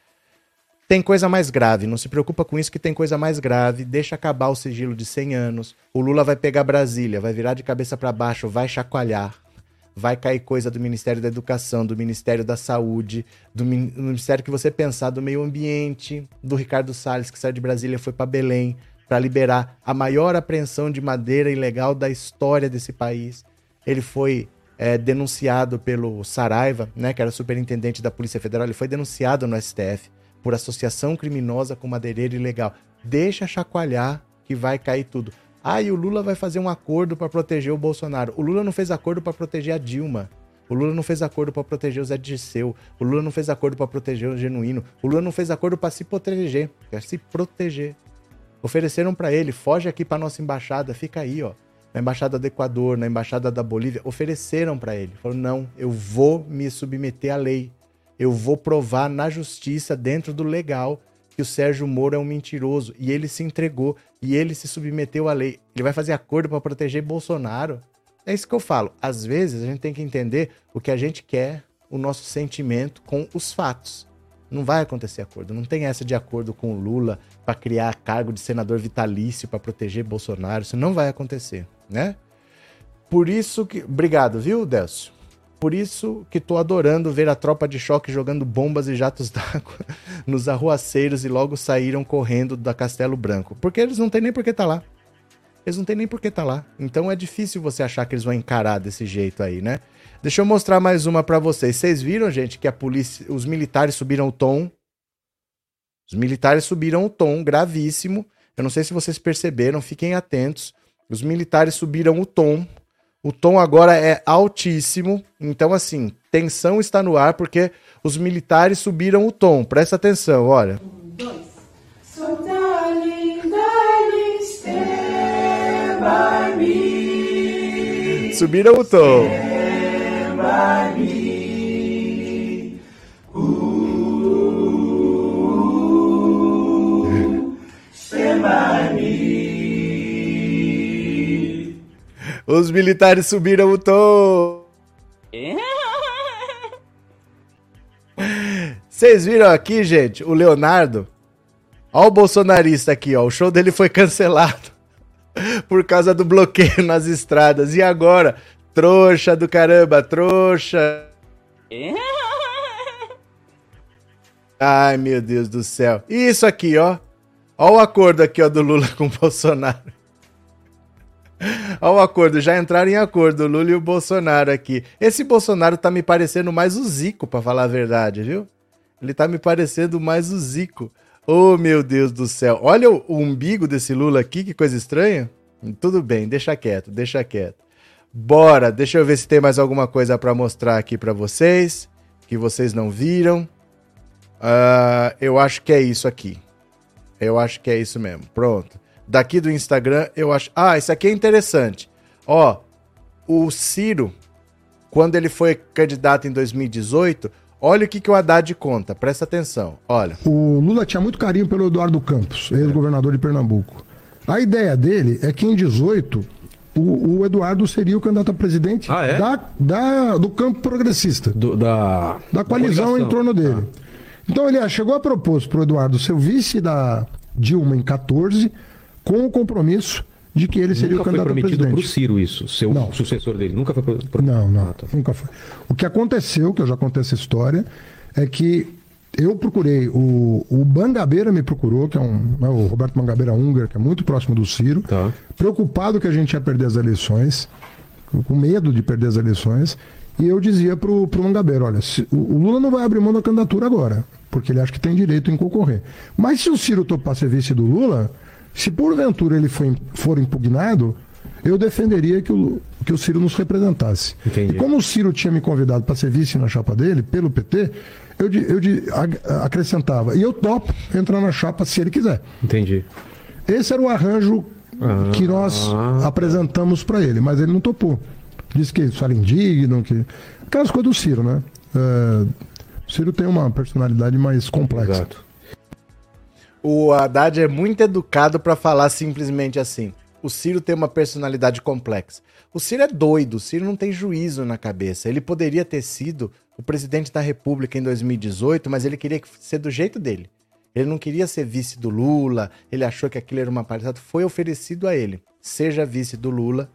tem coisa mais grave. Não se preocupa com isso que tem coisa mais grave. Deixa acabar o sigilo de 100 anos. O Lula vai pegar Brasília, vai virar de cabeça para baixo, vai chacoalhar vai cair coisa do Ministério da Educação, do Ministério da Saúde, do, Ministério que você pensar, do Meio Ambiente, do Ricardo Salles, que saiu de Brasília foi para Belém para liberar a maior apreensão de madeira ilegal da história desse país. Ele foi é, denunciado pelo Saraiva, né, que era superintendente da Polícia Federal, ele foi denunciado no STF por associação criminosa com madeireiro ilegal. Deixa chacoalhar que vai cair tudo. Ah, e o Lula vai fazer um acordo para proteger o Bolsonaro. O Lula não fez acordo para proteger a Dilma. O Lula não fez acordo para proteger o Zé Dirceu. O Lula não fez acordo para proteger o Genuíno. O Lula não fez acordo para se proteger. Quer se proteger. Ofereceram para ele, foge aqui para nossa embaixada, fica aí, ó. Na embaixada do Equador, na embaixada da Bolívia, ofereceram para ele. Falou: "Não, eu vou me submeter à lei. Eu vou provar na justiça dentro do legal que o Sérgio Moro é um mentiroso e ele se entregou e ele se submeteu à lei. Ele vai fazer acordo para proteger Bolsonaro. É isso que eu falo. Às vezes a gente tem que entender o que a gente quer, o nosso sentimento com os fatos. Não vai acontecer acordo. Não tem essa de acordo com o Lula para criar cargo de senador vitalício para proteger Bolsonaro. Isso não vai acontecer, né? Por isso que. Obrigado, viu, Delcio? Por isso que tô adorando ver a tropa de choque jogando bombas e jatos [LAUGHS] d'água nos arruaceiros e logo saíram correndo da Castelo Branco. Porque eles não têm nem por que tá lá. Eles não têm nem por que tá lá. Então é difícil você achar que eles vão encarar desse jeito aí, né? Deixa eu mostrar mais uma para vocês. Vocês viram, gente, que a polícia, os militares subiram o tom? Os militares subiram o tom gravíssimo. Eu não sei se vocês perceberam, fiquem atentos. Os militares subiram o tom o tom agora é altíssimo, então assim, tensão está no ar porque os militares subiram o tom. Presta atenção, olha. Um, dois. Subiram o tom. Os militares subiram o tom. Vocês viram aqui, gente, o Leonardo? Olha o bolsonarista aqui, ó. O show dele foi cancelado [LAUGHS] por causa do bloqueio nas estradas. E agora? Trouxa do caramba, trouxa. Ai, meu Deus do céu. Isso aqui, ó. Ó o acordo aqui, ó, do Lula [LAUGHS] com o Bolsonaro. Ó o acordo, já entraram em acordo, Lula e o Bolsonaro aqui. Esse Bolsonaro tá me parecendo mais o Zico, pra falar a verdade, viu? Ele tá me parecendo mais o Zico. Oh, meu Deus do céu. Olha o, o umbigo desse Lula aqui, que coisa estranha. Tudo bem, deixa quieto, deixa quieto. Bora, deixa eu ver se tem mais alguma coisa para mostrar aqui para vocês, que vocês não viram. Uh, eu acho que é isso aqui. Eu acho que é isso mesmo. Pronto. Daqui do Instagram, eu acho. Ah, isso aqui é interessante. Ó, o Ciro, quando ele foi candidato em 2018, olha o que, que o Haddad conta. Presta atenção. Olha. O Lula tinha muito carinho pelo Eduardo Campos, ex-governador de Pernambuco. A ideia dele é que em 18 o, o, Eduardo seria o candidato a presidente ah, é? da, da, do campo progressista. Do, da, da coalizão em torno dele. Ah. Então ele chegou a propor para o Eduardo ser o vice da Dilma em 14, com o compromisso de que ele seria nunca o candidato foi prometido a presidente. para o Ciro isso, ser o sucessor dele. Nunca foi. Pro... Não, não, ah, tá. nunca foi. O que aconteceu, que eu já contei essa história, é que eu procurei, o, o Bangabeira me procurou, que é um, né, o Roberto Bangabeira Unger, que é muito próximo do Ciro, tá. preocupado que a gente ia perder as eleições, com medo de perder as eleições, e eu dizia pro, pro Mangabeira, olha, se, o, o, Lula não vai abrir mão da candidatura agora, porque ele acha que tem direito em concorrer. Mas se o Ciro topar ser vice do Lula, se porventura ele for, for impugnado, eu defenderia que o, que o Ciro nos representasse. Entendi. E como o Ciro tinha me convidado para ser vice na chapa dele, pelo PT, eu, eu acrescentava, e eu topo entrar na chapa se ele quiser. Entendi. Esse era o arranjo ah, que nós ah, apresentamos para ele, mas ele não topou. Disse que isso era indigno, que. Aquelas coisas do Ciro, né? É... O Ciro tem uma personalidade mais complexa. Exato. O Haddad é muito educado para falar simplesmente assim. O Ciro tem uma personalidade complexa. O Ciro é doido, o Ciro não tem juízo na cabeça. Ele poderia ter sido o presidente da República em 2018, mas ele queria ser do jeito dele. Ele não queria ser vice do Lula, ele achou que aquilo era uma palhaçada. Foi oferecido a ele. Seja vice do Lula.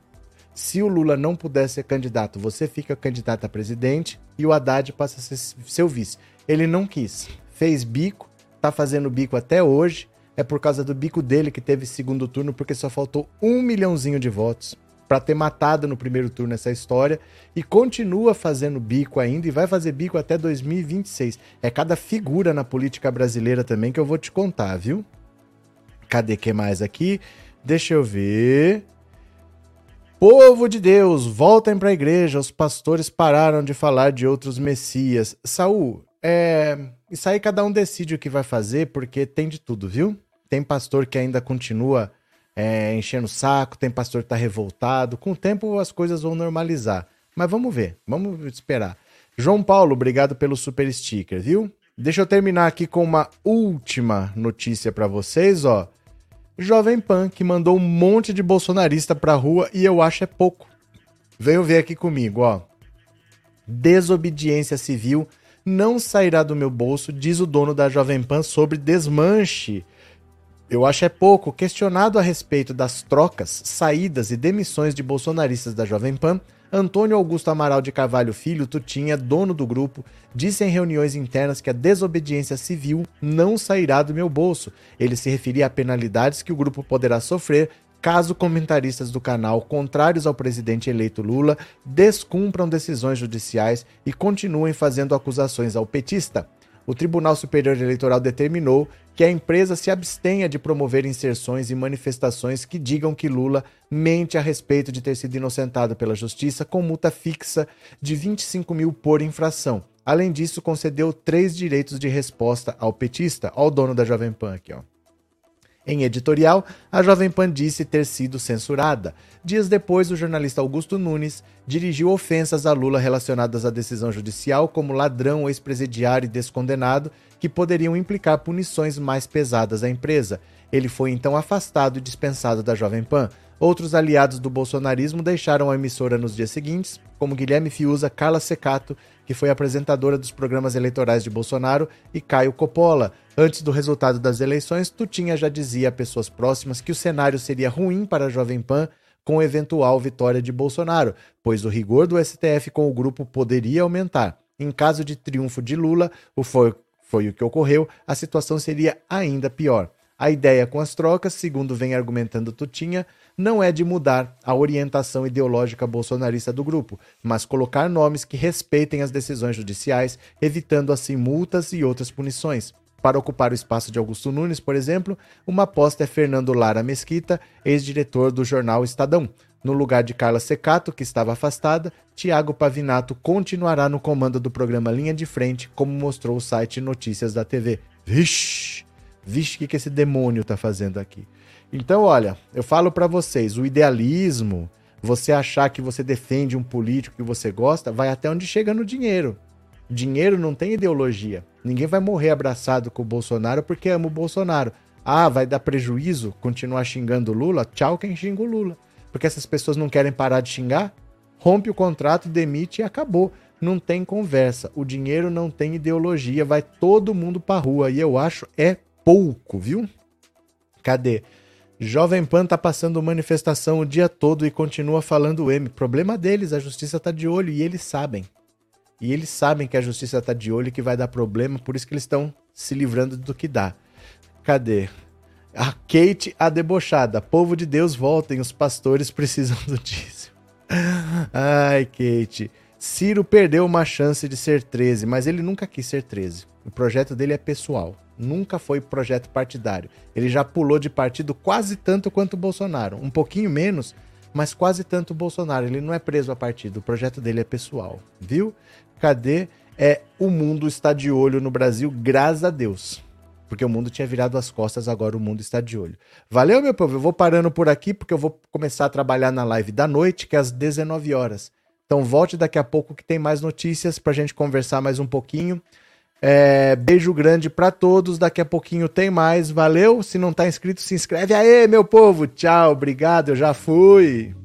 Se o Lula não puder ser candidato, você fica candidato a presidente e o Haddad passa a ser seu vice. Ele não quis. Fez bico, tá fazendo bico até hoje. É por causa do bico dele que teve segundo turno, porque só faltou um milhãozinho de votos para ter matado no primeiro turno essa história e continua fazendo bico ainda e vai fazer bico até 2026. É cada figura na política brasileira também que eu vou te contar, viu? Cadê que mais aqui? Deixa eu ver. Povo de Deus, voltem para a igreja. Os pastores pararam de falar de outros messias. Saul, é, isso aí cada um decide o que vai fazer, porque tem de tudo, viu? Tem pastor que ainda continua é, enchendo o saco, tem pastor que tá revoltado. Com o tempo as coisas vão normalizar. Mas vamos ver, vamos esperar. João Paulo, obrigado pelo super sticker, viu? Deixa eu terminar aqui com uma última notícia para vocês, ó. Jovem Pan que mandou um monte de bolsonarista pra rua e eu acho é pouco. Venham ver aqui comigo, ó. Desobediência civil não sairá do meu bolso, diz o dono da Jovem Pan sobre desmanche eu acho é pouco. Questionado a respeito das trocas, saídas e demissões de bolsonaristas da Jovem Pan, Antônio Augusto Amaral de Carvalho Filho, Tutinha, dono do grupo, disse em reuniões internas que a desobediência civil não sairá do meu bolso. Ele se referia a penalidades que o grupo poderá sofrer caso comentaristas do canal, contrários ao presidente eleito Lula, descumpram decisões judiciais e continuem fazendo acusações ao petista o Tribunal Superior Eleitoral determinou que a empresa se abstenha de promover inserções e manifestações que digam que Lula mente a respeito de ter sido inocentado pela Justiça com multa fixa de 25 mil por infração. Além disso, concedeu três direitos de resposta ao petista, ao dono da Jovem Pan aqui, ó. Em editorial, a Jovem Pan disse ter sido censurada. Dias depois, o jornalista Augusto Nunes dirigiu ofensas a Lula relacionadas à decisão judicial como ladrão, ex-presidiário e descondenado, que poderiam implicar punições mais pesadas à empresa. Ele foi então afastado e dispensado da Jovem Pan. Outros aliados do bolsonarismo deixaram a emissora nos dias seguintes, como Guilherme Fiuza, Carla Secato, que foi apresentadora dos programas eleitorais de Bolsonaro, e Caio Coppola. Antes do resultado das eleições, Tutinha já dizia a pessoas próximas que o cenário seria ruim para a Jovem Pan com eventual vitória de Bolsonaro, pois o rigor do STF com o grupo poderia aumentar. Em caso de triunfo de Lula, o foi o que ocorreu, a situação seria ainda pior. A ideia com as trocas, segundo vem argumentando Tutinha, não é de mudar a orientação ideológica bolsonarista do grupo, mas colocar nomes que respeitem as decisões judiciais, evitando assim multas e outras punições. Para ocupar o espaço de Augusto Nunes, por exemplo, uma aposta é Fernando Lara Mesquita, ex-diretor do jornal Estadão. No lugar de Carla Secato, que estava afastada, Tiago Pavinato continuará no comando do programa Linha de Frente, como mostrou o site Notícias da TV. Vixe! Vixe, o que, que esse demônio tá fazendo aqui? Então, olha, eu falo para vocês, o idealismo, você achar que você defende um político que você gosta, vai até onde chega no dinheiro. Dinheiro não tem ideologia. Ninguém vai morrer abraçado com o Bolsonaro porque ama o Bolsonaro. Ah, vai dar prejuízo continuar xingando o Lula? Tchau quem xinga o Lula. Porque essas pessoas não querem parar de xingar? Rompe o contrato, demite e acabou. Não tem conversa. O dinheiro não tem ideologia, vai todo mundo pra rua. E eu acho é pouco, viu? Cadê? Jovem Pan tá passando manifestação o dia todo e continua falando M. Problema deles, a justiça tá de olho e eles sabem. E eles sabem que a justiça tá de olho e que vai dar problema, por isso que eles estão se livrando do que dá. Cadê? A Kate, a debochada. Povo de Deus, voltem, os pastores [LAUGHS] precisam do dízimo. Ai, Kate. Ciro perdeu uma chance de ser 13, mas ele nunca quis ser 13. O projeto dele é pessoal nunca foi projeto partidário. Ele já pulou de partido quase tanto quanto o Bolsonaro. Um pouquinho menos, mas quase tanto o Bolsonaro. Ele não é preso a partido, o projeto dele é pessoal. Viu? Cadê? É, o mundo está de olho no Brasil, graças a Deus. Porque o mundo tinha virado as costas, agora o mundo está de olho. Valeu, meu povo? Eu vou parando por aqui porque eu vou começar a trabalhar na live da noite, que é às 19 horas. Então volte daqui a pouco que tem mais notícias para a gente conversar mais um pouquinho. É, beijo grande para todos. Daqui a pouquinho tem mais. Valeu. Se não tá inscrito, se inscreve. Aê, meu povo. Tchau. Obrigado. Eu já fui.